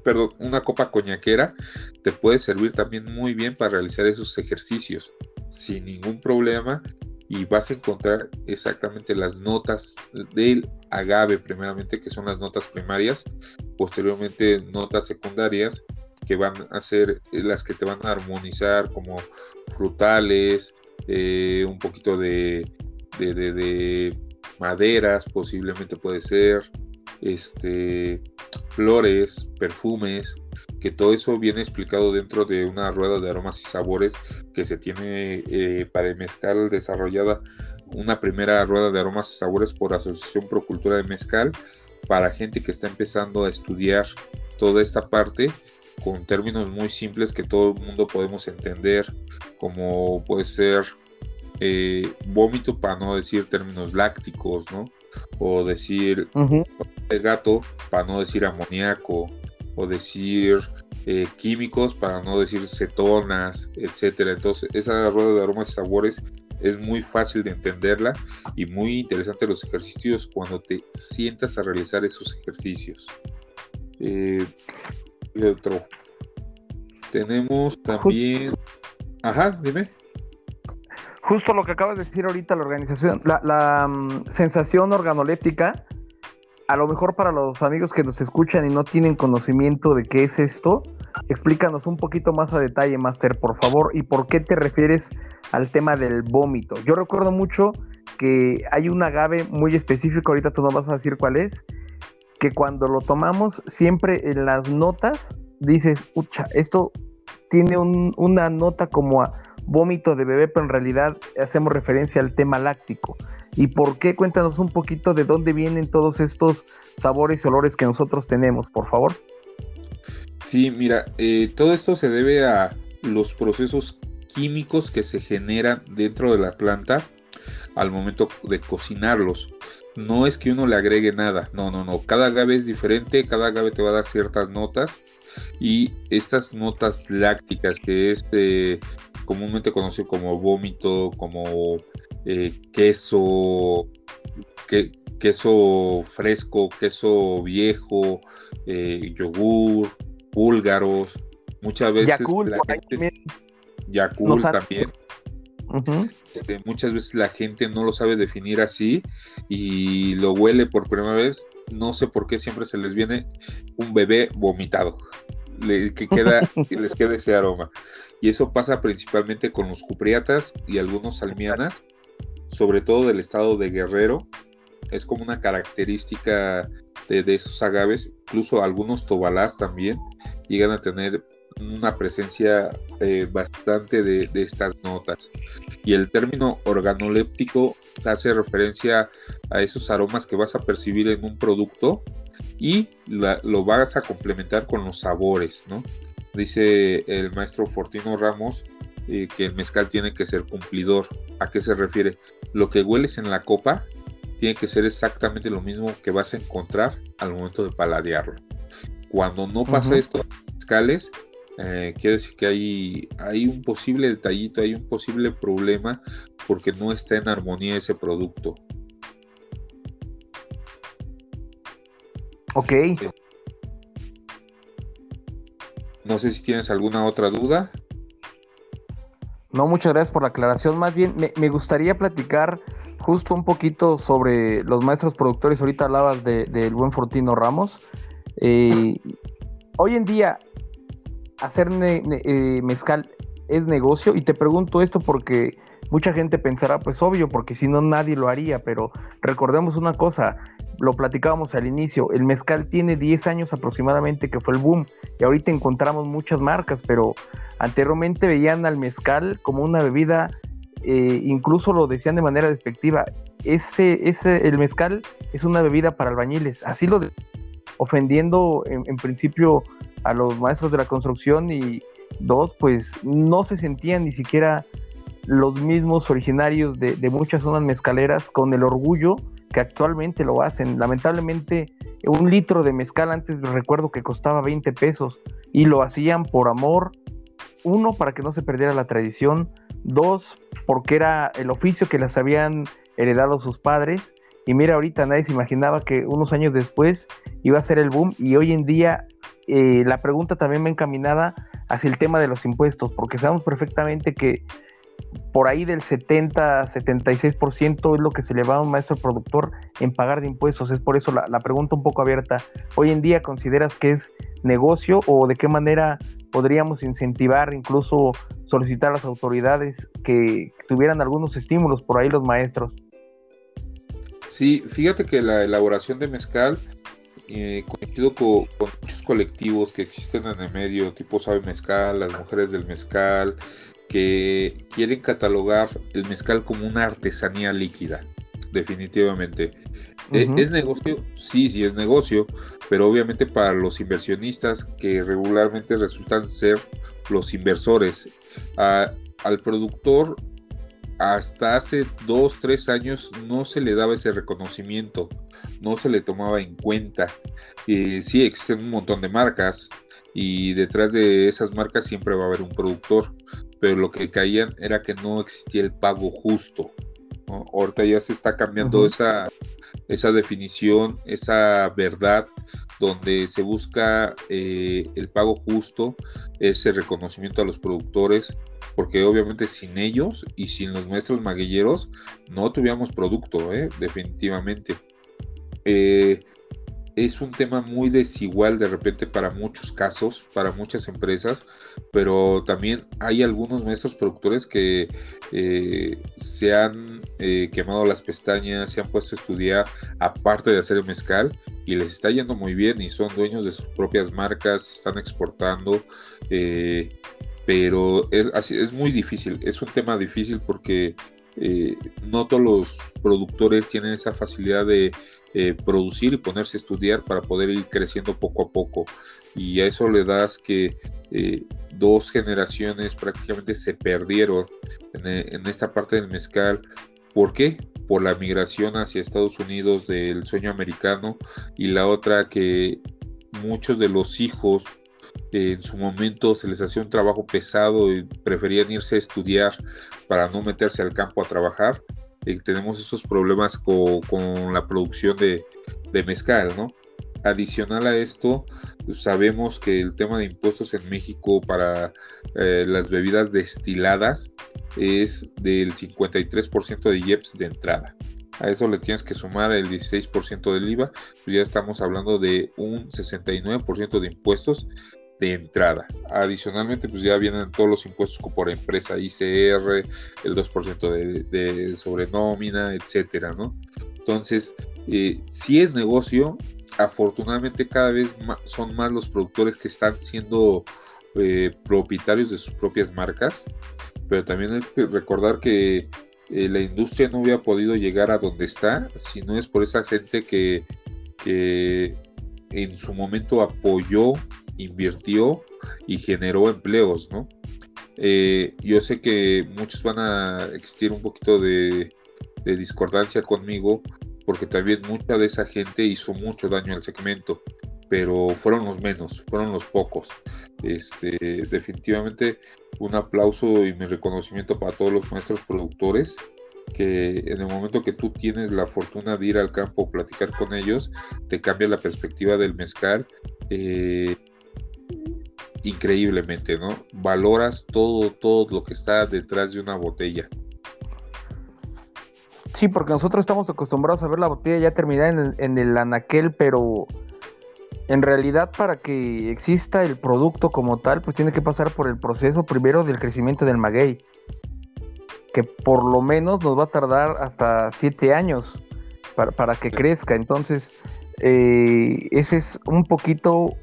Perdón, una copa coñaquera te puede servir también muy bien para realizar esos ejercicios sin ningún problema y vas a encontrar exactamente las notas del agave primeramente que son las notas primarias posteriormente notas secundarias que van a ser las que te van a armonizar como frutales, eh, un poquito de, de, maderas, posiblemente puede ser, este, flores, perfumes, que todo eso viene explicado dentro de una rueda de aromas y sabores que se tiene eh, para el mezcal desarrollada una primera rueda de aromas y sabores por Asociación Procultura de Mezcal para gente que está empezando a estudiar toda esta parte con términos muy simples que todo el mundo podemos entender, como puede ser eh, vómito para no decir términos lácticos, ¿no? O decir de gato para no decir amoníaco, o decir eh, químicos para no decir cetonas, etcétera. Entonces, esa rueda de aromas y sabores es muy fácil de entenderla y muy interesante los ejercicios cuando te sientas a realizar esos ejercicios. Eh, otro. Tenemos también. Ajá, dime. Justo lo que acabas de decir ahorita, la organización, la, mm, sensación organoléptica, a lo mejor para los amigos que nos escuchan y no tienen conocimiento de qué es esto, explícanos un poquito más a detalle, Master, por favor, y por qué te refieres al tema del vómito. Yo recuerdo mucho que hay un agave muy específico, ahorita tú no vas a decir cuál es, que cuando lo tomamos siempre en las notas dices, ucha, esto tiene una nota como a vómito de bebé, pero en realidad hacemos referencia al tema láctico. ¿Y por qué? Cuéntanos un poquito de dónde vienen todos estos sabores y olores que nosotros tenemos, por favor. Sí, mira, eh, todo esto se debe a los procesos químicos que se generan dentro de la planta al momento de cocinarlos. No es que uno le agregue nada, no, no, no. Cada agave es diferente, cada agave te va a dar ciertas notas y estas notas lácticas que es eh, comúnmente conocido como vómito, como eh, queso, queso fresco, queso viejo, eh, yogur, búlgaros. Muchas veces la gente, Yakult también. Este, muchas veces la gente no lo sabe definir así y lo huele por primera vez. No sé por qué siempre se les viene un bebé vomitado. Que queda, les queda ese aroma. Y eso pasa principalmente con los cupriatas y algunos salmianas, sobre todo del estado de Guerrero. Es como una característica de, esos agaves. Incluso algunos tobalás también llegan a tener una presencia eh, bastante de, estas notas. Y el término organoléptico hace referencia a esos aromas que vas a percibir en un producto y lo vas a complementar con los sabores, ¿no? Dice el maestro Fortino Ramos eh, que el mezcal tiene que ser cumplidor. ¿A qué se refiere? Lo que hueles en la copa tiene que ser exactamente lo mismo que vas a encontrar al momento de paladearlo. Cuando no pasa esto, mezcales eh, quiere decir que hay, hay un posible detallito, hay un posible problema porque no está en armonía ese producto. Ok. No sé si tienes alguna otra duda. No, muchas gracias por la aclaración. Más bien, me, gustaría platicar justo un poquito sobre los maestros productores. Ahorita hablabas del de, buen Fortino Ramos. Eh, hoy en día, hacer eh, mezcal es negocio y te pregunto esto porque mucha gente pensará, pues obvio, porque si no nadie lo haría, pero recordemos una cosa, lo platicábamos al inicio, el mezcal tiene 10 años aproximadamente que fue el boom y ahorita encontramos muchas marcas, pero anteriormente veían al mezcal como una bebida, eh, incluso lo decían de manera despectiva, ese, ese, el mezcal es una bebida para albañiles, así lo ofendiendo en principio a los maestros de la construcción y dos, pues no se sentían ni siquiera los mismos originarios de, muchas zonas mezcaleras con el orgullo que actualmente lo hacen. Lamentablemente, un litro de mezcal antes recuerdo que costaba 20 pesos y lo hacían por amor. Uno, para que no se perdiera la tradición. Dos, porque era el oficio que les habían heredado sus padres. Y mira, ahorita nadie se imaginaba que unos años después iba a ser el boom y hoy en día eh, la pregunta también va encaminada hacia el tema de los impuestos, porque sabemos perfectamente que por ahí del 70, 76% es lo que se le va a un maestro productor en pagar de impuestos. Es por eso la, la, pregunta un poco abierta. Hoy en día, ¿consideras que es negocio o de qué manera podríamos incentivar, incluso solicitar a las autoridades que tuvieran algunos estímulos por ahí los maestros? Sí, fíjate que la elaboración de mezcal, eh, conocido con, muchos colectivos que existen en el medio, tipo Sabe Mezcal, las mujeres del mezcal, que quieren catalogar el mezcal como una artesanía líquida, definitivamente. Eh, ¿Es negocio? Sí, sí es negocio, pero obviamente para los inversionistas que regularmente resultan ser los inversores, al productor hasta hace dos, tres años no se le daba ese reconocimiento, no se le tomaba en cuenta. Eh, sí, existen un montón de marcas y detrás de esas marcas siempre va a haber un productor, pero lo que caían era que no existía el pago justo. Ahorita ya se está cambiando esa, esa definición, esa verdad, donde se busca eh, el pago justo, ese reconocimiento a los productores, porque obviamente sin ellos y sin los maestros maguilleros no tuviéramos producto, ¿eh? definitivamente. Eh, es un tema muy desigual de repente para muchos casos, para muchas empresas, pero también hay algunos maestros productores que eh, se han eh, quemado las pestañas, se han puesto a estudiar aparte de hacer el mezcal y les está yendo muy bien y son dueños de sus propias marcas, están exportando. Eh, pero es, así, es muy difícil, es un tema difícil porque no todos los productores tienen esa facilidad de eh, producir y ponerse a estudiar para poder ir creciendo poco a poco. Y a eso le das que eh, dos generaciones prácticamente se perdieron en, e, en esta parte del mezcal. ¿Por qué? Por la migración hacia Estados Unidos del sueño americano y la otra que muchos de los hijos en su momento se les hacía un trabajo pesado y preferían irse a estudiar para no meterse al campo a trabajar tenemos esos problemas con, la producción de, mezcal, ¿no? Adicional a esto, sabemos que el tema de impuestos en México para eh, las bebidas destiladas es del 53% de IEPS de entrada. A eso le tienes que sumar el 16% del IVA, pues ya estamos hablando de un 69% de impuestos de entrada. Adicionalmente, pues ya vienen todos los impuestos por empresa ICR, el 2% de, de sobrenómina, etcétera, ¿no? Entonces, eh, si es negocio, afortunadamente cada vez son más los productores que están siendo eh, propietarios de sus propias marcas, pero también hay que recordar que eh, la industria no hubiera podido llegar a donde está si no es por esa gente que, que en su momento apoyó invirtió y generó empleos, ¿no? Eh, yo sé que muchos van a existir un poquito de, discordancia conmigo porque también mucha de esa gente hizo mucho daño al segmento, pero fueron los menos, fueron los pocos. Este, definitivamente un aplauso y mi reconocimiento para todos los maestros productores que en el momento que tú tienes la fortuna de ir al campo, platicar con ellos, te cambia la perspectiva del mezcal. Eh, increíblemente, ¿no? Valoras todo, todo lo que está detrás de una botella. Sí, porque nosotros estamos acostumbrados a ver la botella ya terminada en el, en el anaquel, pero en realidad para que exista el producto como tal, pues tiene que pasar por el proceso primero del crecimiento del maguey, que por lo menos nos va a tardar hasta siete años para, que crezca. Entonces, eh, ese es un poquito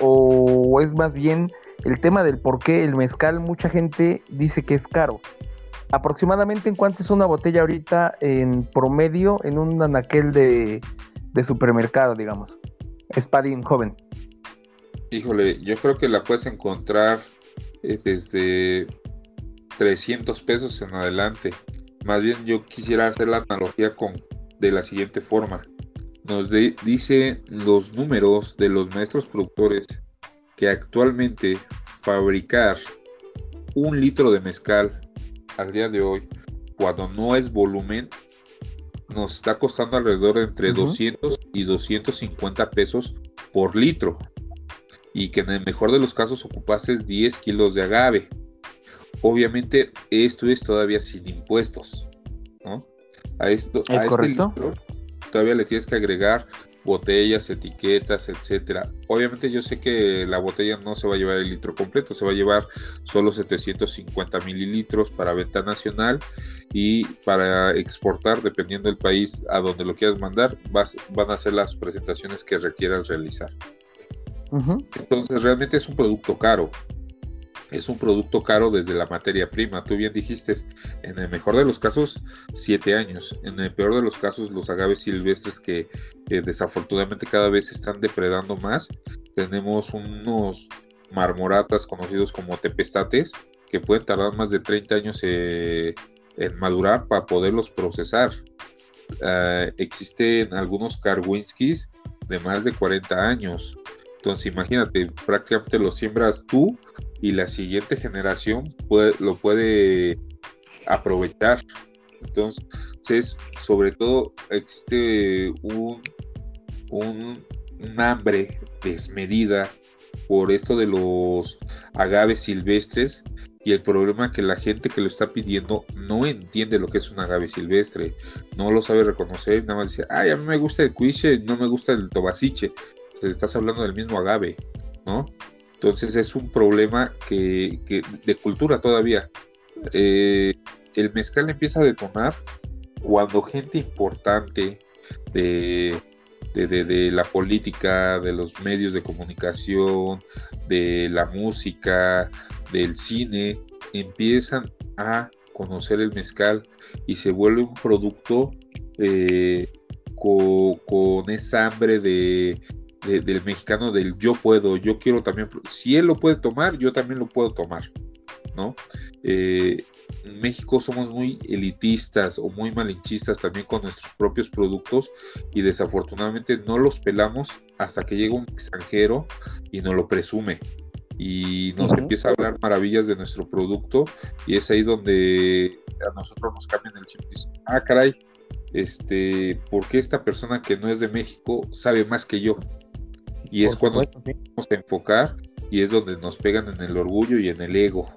o es más bien el tema del por qué el mezcal mucha gente dice que es caro. Aproximadamente en cuánto es una botella ahorita en promedio en un anaquel de, supermercado, digamos. Espadín joven. Híjole, yo creo que la puedes encontrar eh, desde 300 pesos en adelante. Más bien yo quisiera hacer la analogía con de la siguiente forma nos dice los números de los maestros productores que actualmente fabricar un litro de mezcal al día de hoy, cuando no es volumen, nos está costando alrededor de entre 200 y 250 pesos por litro. Y que en el mejor de los casos ocupases 10 kilos de agave. obviamente esto es todavía sin impuestos, ¿no? A esto, ¿Es a este correcto? litro todavía le tienes que agregar botellas, etiquetas, etcétera. Obviamente yo sé que la botella no se va a llevar el litro completo, se va a llevar solo 750 mililitros para venta nacional y para exportar, dependiendo del país a donde lo quieras mandar, vas, van a ser las presentaciones que requieras realizar. Entonces realmente es un producto caro. Es un producto caro desde la materia prima. Tú bien dijiste, en el mejor de los casos, siete años. En el peor de los casos, los agaves silvestres que, desafortunadamente cada vez están depredando más. Tenemos unos marmoratas conocidos como tepestates que pueden tardar más de 30 años eh, en madurar para poderlos procesar. Ah, existen algunos Karwinskis de más de 40 años. Entonces imagínate, prácticamente lo siembras tú y la siguiente generación lo puede aprovechar. Entonces, sobre todo, existe un, hambre desmedida por esto de los agaves silvestres y el problema que la gente que lo está pidiendo no entiende lo que es un agave silvestre, no lo sabe reconocer, nada más dice, ay, a mí me gusta el cuiche, no me gusta el tobasiche, te estás hablando del mismo agave, ¿no? Entonces es un problema que, de cultura todavía. Eh, el mezcal empieza a detonar cuando gente importante de, de, de, de, la política, de los medios de comunicación, de la música, del cine, empiezan a conocer el mezcal y se vuelve un producto eh, con, con, esa hambre de, de, del mexicano del yo puedo, yo quiero también, si él lo puede tomar, yo también lo puedo tomar, ¿no? Eh, en México somos muy elitistas o muy malinchistas también con nuestros propios productos y desafortunadamente no los pelamos hasta que llega un extranjero y nos lo presume y nos uh -huh. empieza a hablar maravillas de nuestro producto y es ahí donde a nosotros nos cambian el chip y dicen, ah caray, este, ¿por qué esta persona que no es de México sabe más que yo? Y Por es cuando supuesto, sí. vamos a enfocar y es donde nos pegan en el orgullo y en el ego.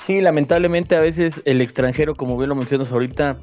Sí, lamentablemente a veces el extranjero, como bien lo mencionas ahorita,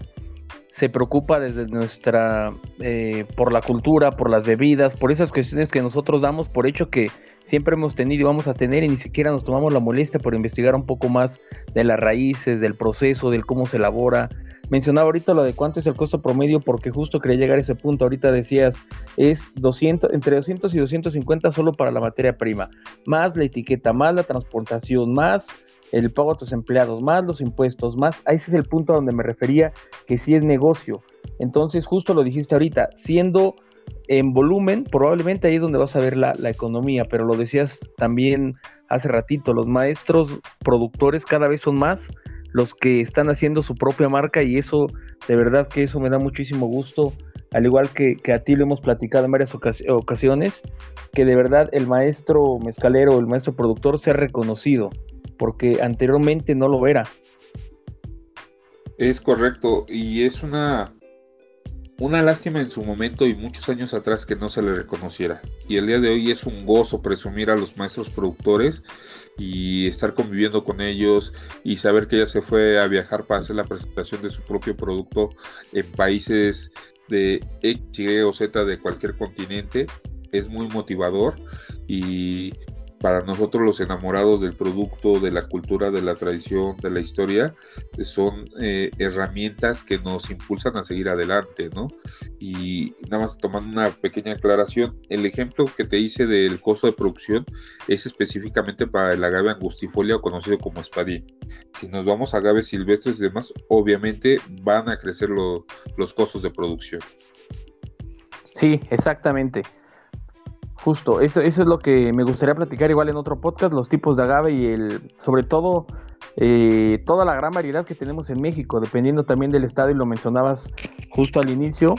se preocupa desde nuestra, eh, por la cultura, por las bebidas, por esas cuestiones que nosotros damos por hecho que siempre hemos tenido y vamos a tener y ni siquiera nos tomamos la molestia por investigar un poco más de las raíces, del proceso, del cómo se elabora. Mencionaba ahorita lo de cuánto es el costo promedio porque justo quería llegar a ese punto. Ahorita decías, es 200, entre 200 y 250 solo para la materia prima, más la etiqueta, más la transportación, más el pago a tus empleados, más los impuestos, más, ese es el punto a donde me refería, que sí es negocio. Entonces, justo lo dijiste ahorita, siendo en volumen, probablemente ahí es donde vas a ver la, la, economía, pero lo decías también hace ratito, los maestros productores cada vez son más los que están haciendo su propia marca y eso, de verdad que eso me da muchísimo gusto, al igual que, que a ti lo hemos platicado en varias ocas ocasiones, que de verdad el maestro mezcalero, el maestro productor sea reconocido, porque anteriormente no lo era. Es correcto, y es una, una lástima en su momento y muchos años atrás que no se le reconociera. Y el día de hoy es un gozo presumir a los maestros productores y estar conviviendo con ellos y saber que ella se fue a viajar para hacer la presentación de su propio producto en países de X, Y o Z de cualquier continente. Es muy motivador y para nosotros los enamorados del producto, de la cultura, de la tradición, de la historia, son eh, herramientas que nos impulsan a seguir adelante, ¿no? Y nada más tomando una pequeña aclaración, el ejemplo que te hice del costo de producción es específicamente para el agave angustifolia o conocido como espadín. Si nos vamos a agaves silvestres y demás, obviamente van a crecer lo, los costos de producción. Sí, exactamente. Justo, eso, eso es lo que me gustaría platicar igual en otro podcast, los tipos de agave y el, sobre todo, eh, toda la gran variedad que tenemos en México, dependiendo también del estado, y lo mencionabas justo al inicio,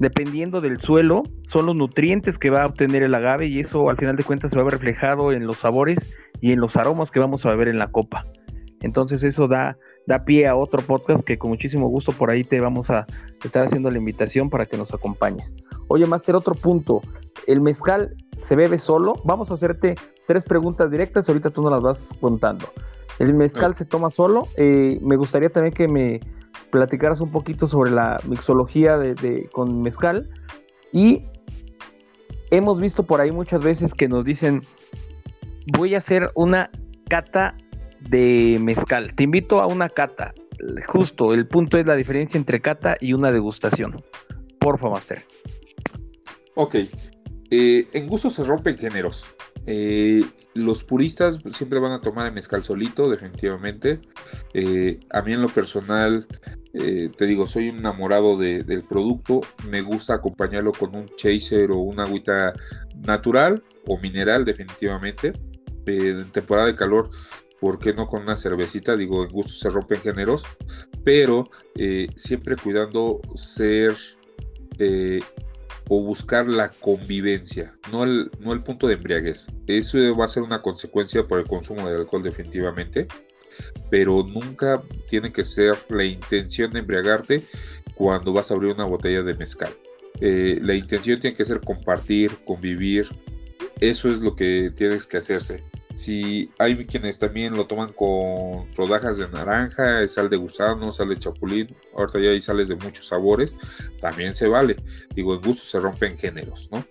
dependiendo del suelo, son los nutrientes que va a obtener el agave y eso al final de cuentas se va a ver reflejado en los sabores y en los aromas que vamos a beber en la copa. Entonces eso da, da pie a otro podcast que con muchísimo gusto por ahí te vamos a estar haciendo la invitación para que nos acompañes. Oye, Master, otro punto. ¿El mezcal se bebe solo? Vamos a hacerte tres preguntas directas, ahorita tú no las vas contando. ¿El mezcal se toma solo? Eh, me gustaría también que me platicaras un poquito sobre la mixología de, con mezcal. Y hemos visto por ahí muchas veces que nos dicen, voy a hacer una cata de mezcal. Te invito a una cata. Justo, el punto es la diferencia entre cata y una degustación. Por favor, Master. Ok. Eh, en gusto se rompen géneros. Eh, los puristas siempre van a tomar el mezcal solito, definitivamente. Eh, a mí en lo personal, te digo, soy un enamorado del producto. Me gusta acompañarlo con un chaser o una agüita natural o mineral, definitivamente. en temporada de calor ¿por qué no con una cervecita? Digo, en gusto se rompen géneros, pero siempre cuidando ser o buscar la convivencia, no el, no el punto de embriaguez. Eso va a ser una consecuencia por el consumo de alcohol definitivamente, pero nunca tiene que ser la intención de embriagarte cuando vas a abrir una botella de mezcal. Eh, la intención tiene que ser compartir, convivir, eso es lo que tienes que hacerse. Si hay quienes también lo toman con rodajas de naranja, sal de gusano, sal de chapulín, ahorita ya hay sales de muchos sabores, también se vale. Digo, en gusto se rompen géneros, ¿no?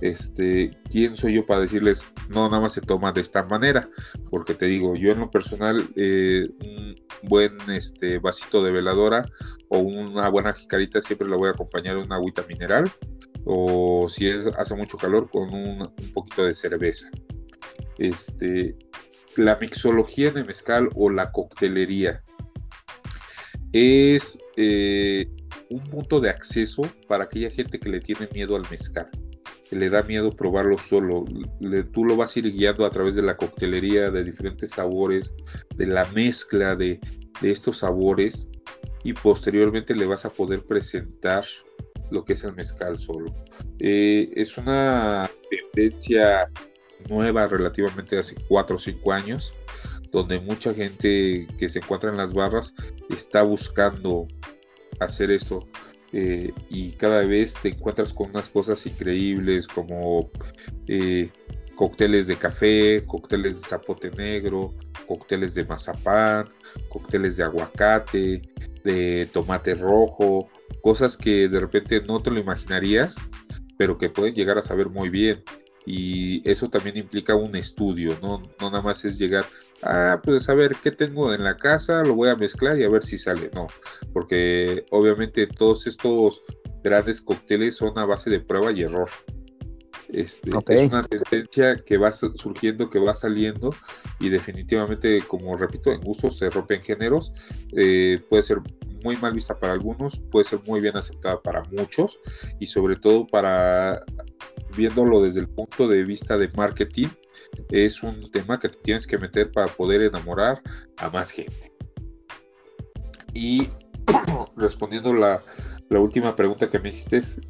Este, ¿quién soy yo para decirles no, nada más se toma de esta manera? Porque te digo, yo en lo personal, eh, un buen este, vasito de veladora o una buena jicarita siempre la voy a acompañar una agüita mineral o si es, hace mucho calor con un poquito de cerveza este, la mixología de mezcal o la coctelería es eh, un punto de acceso para aquella gente que le tiene miedo al mezcal, que le da miedo probarlo solo. tú lo vas a ir guiando a través de la coctelería, de diferentes sabores, de la mezcla de, estos sabores y posteriormente le vas a poder presentar lo que es el mezcal solo. Eh, es una tendencia nueva relativamente hace 4 o 5 años, donde mucha gente que se encuentra en las barras está buscando hacer esto. Eh, y cada vez te encuentras con unas cosas increíbles como eh, cócteles de café, cócteles de zapote negro, cócteles de mazapán, cócteles de aguacate, de tomate rojo, cosas que de repente no te lo imaginarías, pero que pueden llegar a saber muy bien y eso también implica un estudio, ¿no? no nada más es llegar, ah, pues a ver qué tengo en la casa, lo voy a mezclar y a ver si sale, no, porque obviamente todos estos grandes cócteles son a base de prueba y error. Este, Es una tendencia que va surgiendo, que va saliendo y definitivamente, como repito, en gusto se rompen géneros, eh, puede ser muy mal vista para algunos, puede ser muy bien aceptada para muchos y sobre todo para viéndolo desde el punto de vista de marketing, es un tema que tienes que meter para poder enamorar a más gente. Y *clears throat* respondiendo la, la última pregunta que me hiciste es,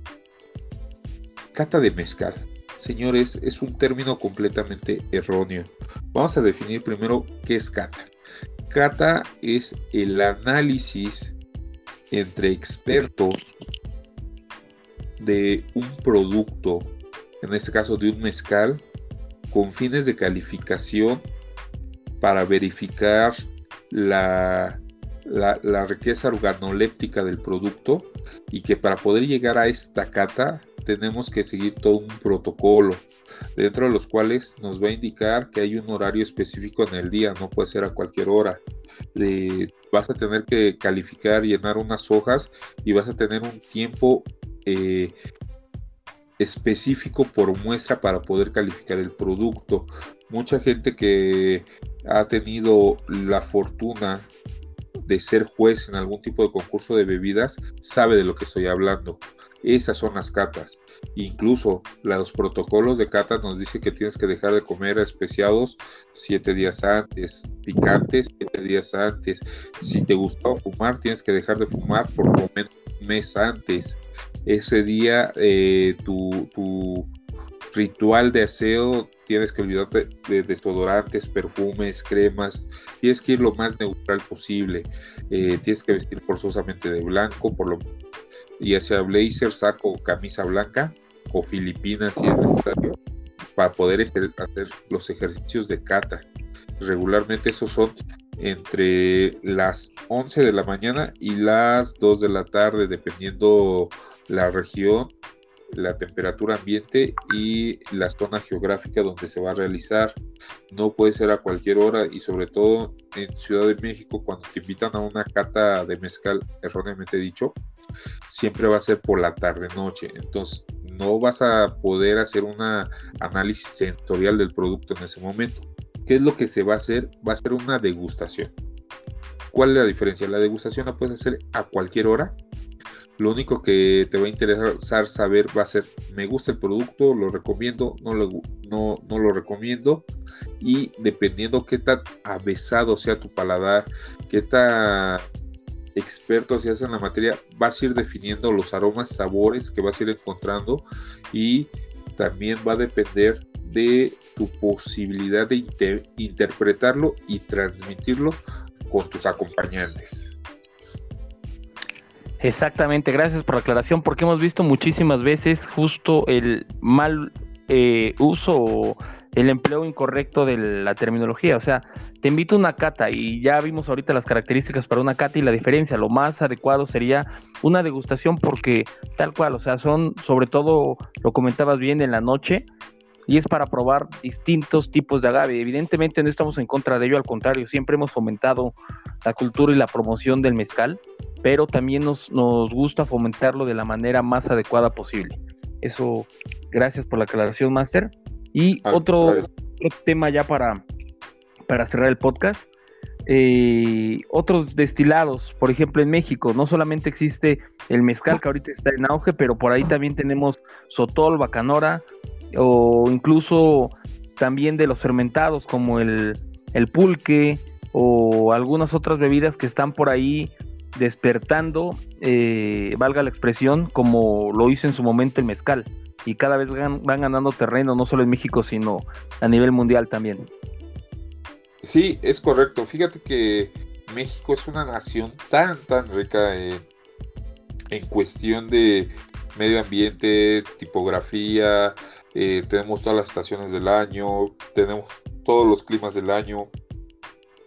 cata de mezcal. Señores, es un término completamente erróneo. Vamos a definir primero qué es cata. Cata es el análisis entre expertos de un producto en este caso de un mezcal, con fines de calificación para verificar la, la, riqueza organoléptica del producto y que para poder llegar a esta cata tenemos que seguir todo un protocolo, dentro de los cuales nos va a indicar que hay un horario específico en el día, no puede ser a cualquier hora. vas a tener que calificar, llenar unas hojas y vas a tener un tiempo eh, específico por muestra para poder calificar el producto. Mucha gente que ha tenido la fortuna de ser juez en algún tipo de concurso de bebidas sabe de lo que estoy hablando. Esas son las catas. Incluso los protocolos de cata nos dice que tienes que dejar de comer especiados siete días antes, picantes siete días antes. Si te gustaba fumar, tienes que dejar de fumar por un mes antes ese día eh, tu, ritual de aseo tienes que olvidarte de desodorantes, perfumes, cremas, tienes que ir lo más neutral posible, eh, tienes que vestir forzosamente de blanco, por lo ya sea blazer, saco, camisa blanca o filipinas si es necesario. para poder hacer los ejercicios de cata. Regularmente esos son entre las 11 de la mañana y las 2 de la tarde, dependiendo la región, la temperatura ambiente y la zona geográfica donde se va a realizar. No puede ser a cualquier hora y sobre todo en Ciudad de México cuando te invitan a una cata de mezcal, erróneamente dicho, siempre va a ser por la tarde noche. Entonces no vas a poder hacer un análisis sensorial del producto en ese momento. ¿Qué es lo que se va a hacer? Va a ser una degustación. ¿Cuál es la diferencia? La degustación la puedes hacer a cualquier hora. Lo único que te va a interesar saber va a ser, me gusta el producto, lo recomiendo, no lo, no, no lo recomiendo. Y dependiendo qué tan avesado sea tu paladar, qué tan experto seas en la materia, vas a ir definiendo los aromas, sabores que vas a ir encontrando y también va a depender de tu posibilidad de interpretarlo y transmitirlo con tus acompañantes. Exactamente, gracias por la aclaración, porque hemos visto muchísimas veces justo el mal eh, uso o el empleo incorrecto de la terminología. O sea, te invito a una cata y ya vimos ahorita las características para una cata y la diferencia. Lo más adecuado sería una degustación porque tal cual, o sea, son sobre todo, lo comentabas bien en la noche, y es para probar distintos tipos de agave. Evidentemente no estamos en contra de ello, al contrario, siempre hemos fomentado la cultura y la promoción del mezcal, pero también nos, nos gusta fomentarlo de la manera más adecuada posible. Eso, gracias por la aclaración, Master. Y otro, tema ya para, para cerrar el podcast. Eh, otros destilados, por ejemplo en México, no solamente existe el mezcal que ahorita está en auge, pero por ahí también tenemos sotol, bacanora, o incluso también de los fermentados como el, pulque o algunas otras bebidas que están por ahí despertando, eh, valga la expresión, como lo hizo en su momento el mezcal. Y cada vez van, ganando terreno, no solo en México, sino a nivel mundial también. Sí, es correcto. Fíjate que México es una nación tan, tan rica en, en cuestión de medio ambiente, tipografía, eh, tenemos todas las estaciones del año, tenemos todos los climas del año.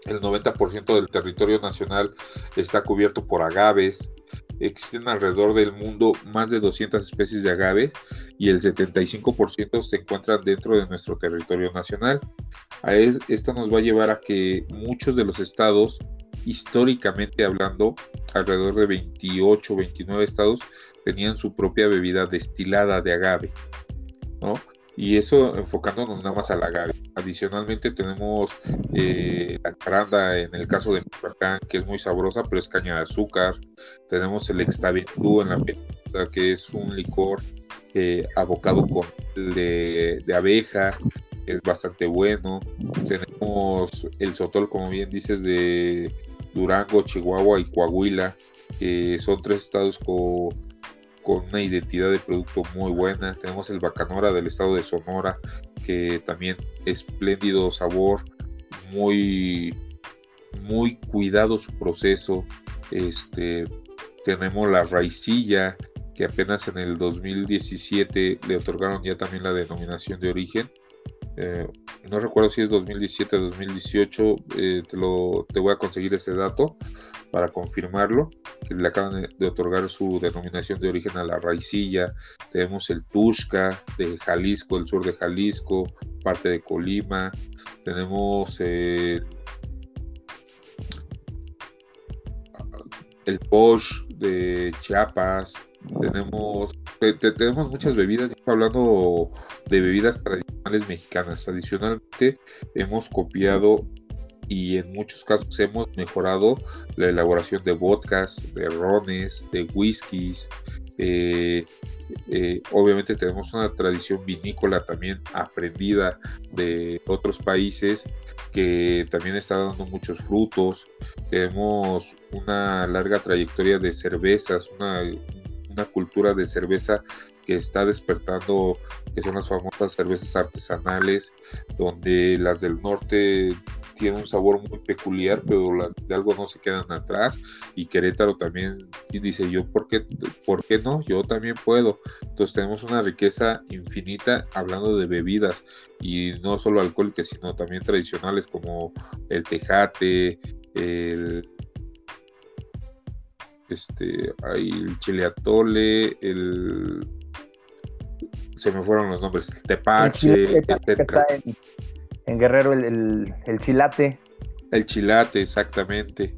El 90% del territorio nacional está cubierto por agaves. Existen alrededor del mundo más de 200 especies de agave y el 75% se encuentran dentro de nuestro territorio nacional. esto nos va a llevar a que muchos de los estados, históricamente hablando, alrededor de 28, 29 estados, tenían su propia bebida destilada de agave. Y eso enfocándonos nada más al agave. Adicionalmente tenemos eh, la caranda en el caso de Michoacán, que es muy sabrosa, pero es caña de azúcar. Tenemos el extaventú en la península, que es un licor eh, abocado con de, de abeja, es bastante bueno. Tenemos el sotol, como bien dices, de Durango, Chihuahua y Coahuila, que son tres estados con con una identidad de producto muy buena. Tenemos el Bacanora del estado de Sonora, que también espléndido sabor, muy, muy cuidado su proceso. Este, tenemos la raicilla, que apenas en el 2017 le otorgaron ya también la denominación de origen. Eh, no recuerdo si es 2017 o 2018, eh, te, lo, te voy a conseguir ese dato para confirmarlo, que le acaban de otorgar su denominación de origen a la raicilla. Tenemos el Tushka de Jalisco, el sur de Jalisco, parte de Colima. Tenemos eh, el Posh de Chiapas. Tenemos, tenemos muchas bebidas, hablando de bebidas tradicionales mexicanas. Adicionalmente, hemos copiado y en muchos casos hemos mejorado la elaboración de vodkas, de rones, de whiskies. Eh, eh, obviamente tenemos una tradición vinícola también aprendida de otros países que también está dando muchos frutos. Tenemos una larga trayectoria de cervezas, un una cultura de cerveza que está despertando, que son las famosas cervezas artesanales, donde las del norte tienen un sabor muy peculiar, pero las de algo no se quedan atrás. Y Querétaro también dice, yo, ¿por qué, ¿por qué no? Yo también puedo. Entonces tenemos una riqueza infinita hablando de bebidas y no solo alcohólicas, sino también tradicionales como el tejate, el este, hay el chile atole, el se me fueron los nombres, el tepache, en, Guerrero el, chilate. El chilate, exactamente.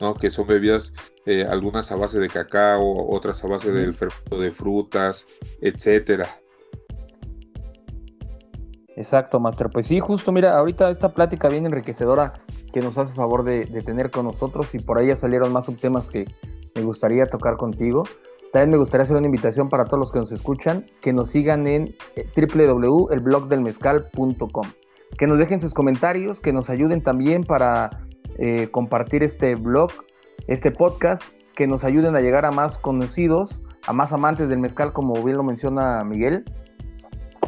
¿no? Que son bebidas, eh, algunas a base de cacao, otras a base del fermento de frutas, etcétera. Exacto, Master. Pues sí, justo, mira, ahorita esta plática bien enriquecedora que nos hace favor de, tener con nosotros y por ahí ya salieron más subtemas que me gustaría tocar contigo. También me gustaría hacer una invitación para todos los que nos escuchan, que nos sigan en eh, www.elblogdelmezcal.com, que nos dejen sus comentarios, que nos ayuden también para eh, compartir este blog, este podcast, que nos ayuden a llegar a más conocidos, a más amantes del mezcal, como bien lo menciona Miguel.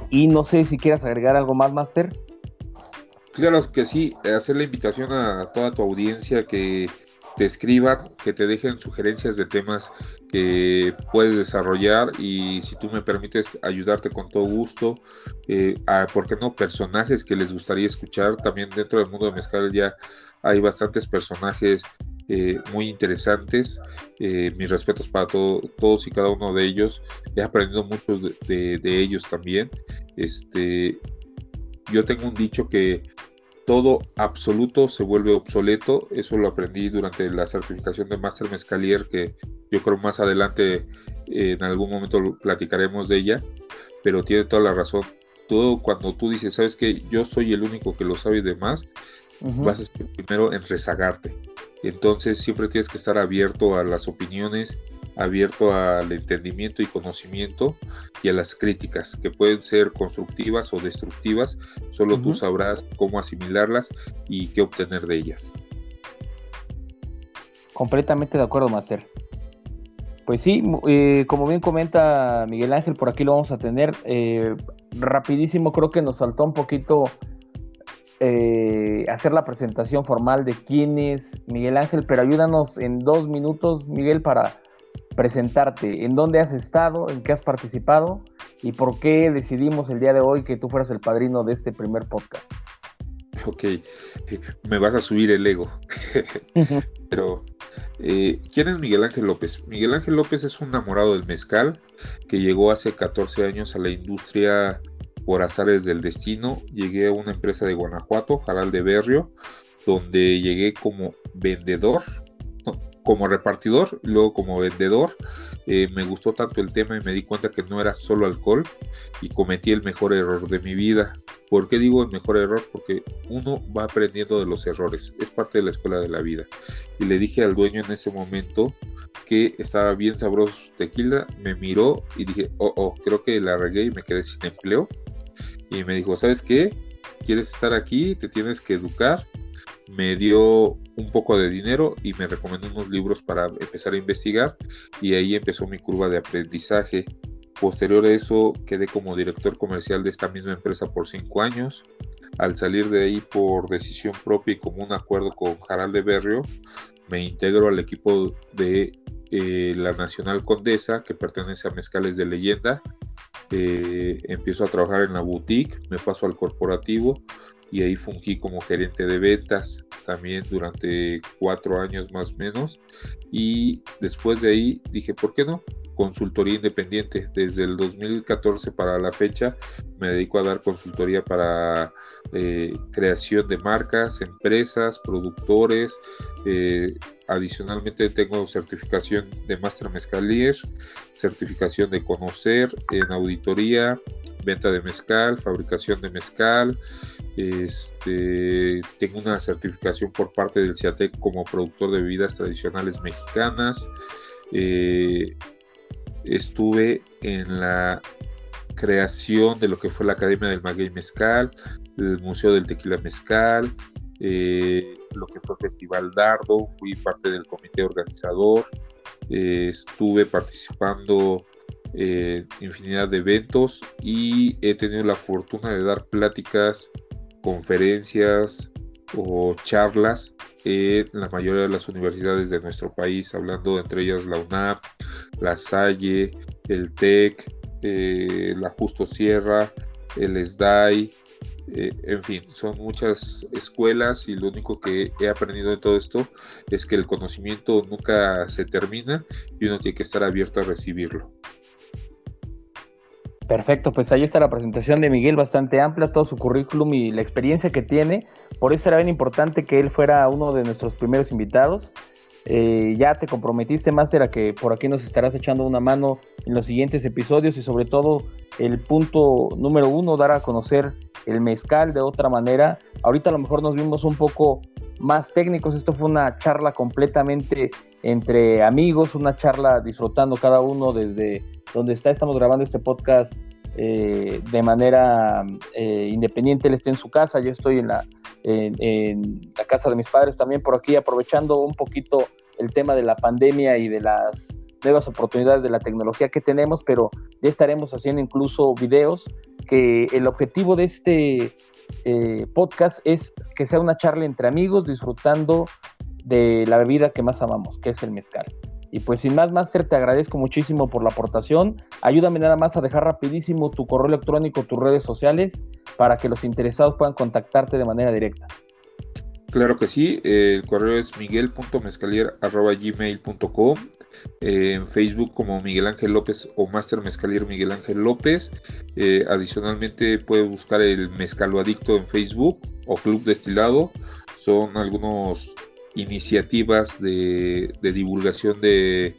Y no sé si quieras agregar algo más, Master. Claro que sí, hacer la invitación a toda tu audiencia que te escriban, que te dejen sugerencias de temas que puedes desarrollar y si tú me permites ayudarte con todo gusto, eh, ¿por qué no? Personajes que les gustaría escuchar. También dentro del mundo de mezcal ya hay bastantes personajes eh, muy interesantes. Eh, mis respetos para todos y cada uno de ellos. He aprendido mucho de, de ellos también. Este, yo tengo un dicho que todo absoluto se vuelve obsoleto. Eso lo aprendí durante la certificación de Master Mezcalier, que yo creo más adelante en algún momento platicaremos de ella, pero tiene toda la razón. Todo cuando tú dices, sabes que yo soy el único que lo sabe y demás, vas a ser primero en rezagarte. Entonces siempre tienes que estar abierto a las opiniones abierto al entendimiento y conocimiento y a las críticas, que pueden ser constructivas o destructivas, solo tú sabrás cómo asimilarlas y qué obtener de ellas. Completamente de acuerdo, Master. Pues sí, eh, como bien comenta Miguel Ángel, por aquí lo vamos a tener. Eh, rapidísimo, creo que nos faltó un poquito eh, hacer la presentación formal de quién es Miguel Ángel, pero ayúdanos en dos minutos, Miguel, para presentarte, en dónde has estado, en qué has participado y por qué decidimos el día de hoy que tú fueras el padrino de este primer podcast. Ok, eh, me vas a subir el ego. *laughs* Pero, eh, ¿quién es Miguel Ángel López? Miguel Ángel López es un enamorado del mezcal que llegó hace 14 años a la industria por azares del destino. Llegué a una empresa de Guanajuato, Jaral de Berrio, donde llegué como vendedor como repartidor, luego como vendedor. Eh, me gustó tanto el tema y me di cuenta que no era solo alcohol y cometí el mejor error de mi vida. ¿Por qué digo el mejor error? Porque uno va aprendiendo de los errores, es parte de la escuela de la vida. Y le dije al dueño en ese momento que estaba bien sabroso tequila, me miró y dije, oh, oh, creo que la regué y me quedé sin empleo. Y me dijo, ¿sabes qué? ¿Quieres estar aquí? Te tienes que educar me dio un poco de dinero y me recomendó unos libros para empezar a investigar y ahí empezó mi curva de aprendizaje. Posterior a eso quedé como director comercial de esta misma empresa por cinco años. Al salir de ahí por decisión propia y como un acuerdo con Harald de Berrio, me integro al equipo de eh, la Nacional Condesa que pertenece a Mezcales de Leyenda. Eh, empiezo a trabajar en la boutique, me paso al corporativo, y ahí fungí como gerente de ventas también durante cuatro años más o menos y después de ahí dije, ¿por qué no? Consultoría independiente. Desde el 2014 para la fecha me dedico a dar consultoría para eh, creación de marcas, empresas, productores. Eh, adicionalmente tengo certificación de Master Mezcalier, certificación de conocer en auditoría, venta de mezcal, fabricación de mezcal. Este, tengo una certificación por parte del CIATEC como productor de bebidas tradicionales mexicanas. Eh, estuve en la creación de lo que fue la Academia del Maguey Mezcal, el Museo del Tequila Mezcal, eh, lo que fue Festival Dardo, fui parte del comité organizador. eh, estuve participando en infinidad de eventos y he tenido la fortuna de dar pláticas, conferencias o charlas en la mayoría de las universidades de nuestro país, hablando entre ellas la UNAP, la Salle, el TEC, eh, la Justo Sierra, el SDAI, eh, en fin, son muchas escuelas y lo único que he aprendido de todo esto es que el conocimiento nunca se termina y uno tiene que estar abierto a recibirlo. Perfecto, pues ahí está la presentación de Miguel, bastante amplia, todo su currículum y la experiencia que tiene. Por eso era bien importante que él fuera uno de nuestros primeros invitados. Eh, ya te comprometiste, Máster, a que por aquí nos estarás echando una mano en los siguientes episodios y sobre todo el punto número uno, dar a conocer el mezcal de otra manera. Ahorita a lo mejor nos vimos un poco más técnicos, esto fue una charla completamente entre amigos, una charla disfrutando cada uno desde donde está. Estamos grabando este podcast eh, de manera eh, independiente. Él está en su casa, yo estoy en la, en, la casa de mis padres también por aquí, aprovechando un poquito el tema de la pandemia y de las nuevas oportunidades de la tecnología que tenemos, pero ya estaremos haciendo incluso videos que el objetivo de este eh, podcast es que sea una charla entre amigos disfrutando de la bebida que más amamos, que es el mezcal. Y pues sin más, Master, te agradezco muchísimo por la aportación. Ayúdame nada más a dejar rapidísimo tu correo electrónico, tus redes sociales, para que los interesados puedan contactarte de manera directa. Claro que sí, el correo es miguel.mezcalier.gmail.com en Facebook como Miguel Ángel López o Master Mezcalier Miguel Ángel López. Eh, adicionalmente puede buscar el Mezcalo Adicto en Facebook o Club Destilado. Son algunos iniciativas de, divulgación de,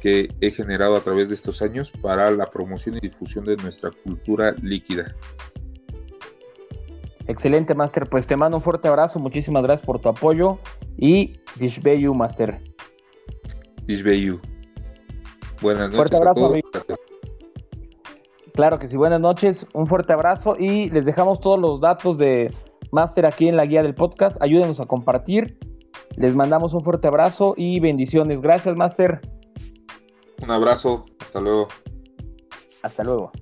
que he generado a través de estos años para la promoción y difusión de nuestra cultura líquida. Excelente, Master. Pues te mando un fuerte abrazo. Muchísimas gracias por tu apoyo. Y Dishbeyu, Master. Dishbeyu. Buenas noches. Fuerte abrazo, a todos. Claro que sí, buenas noches. Un fuerte abrazo. Y les dejamos todos los datos de Master aquí en la guía del podcast. Ayúdenos a compartir les mandamos un fuerte abrazo y bendiciones. Gracias, Master. Un abrazo. Hasta luego. Hasta luego.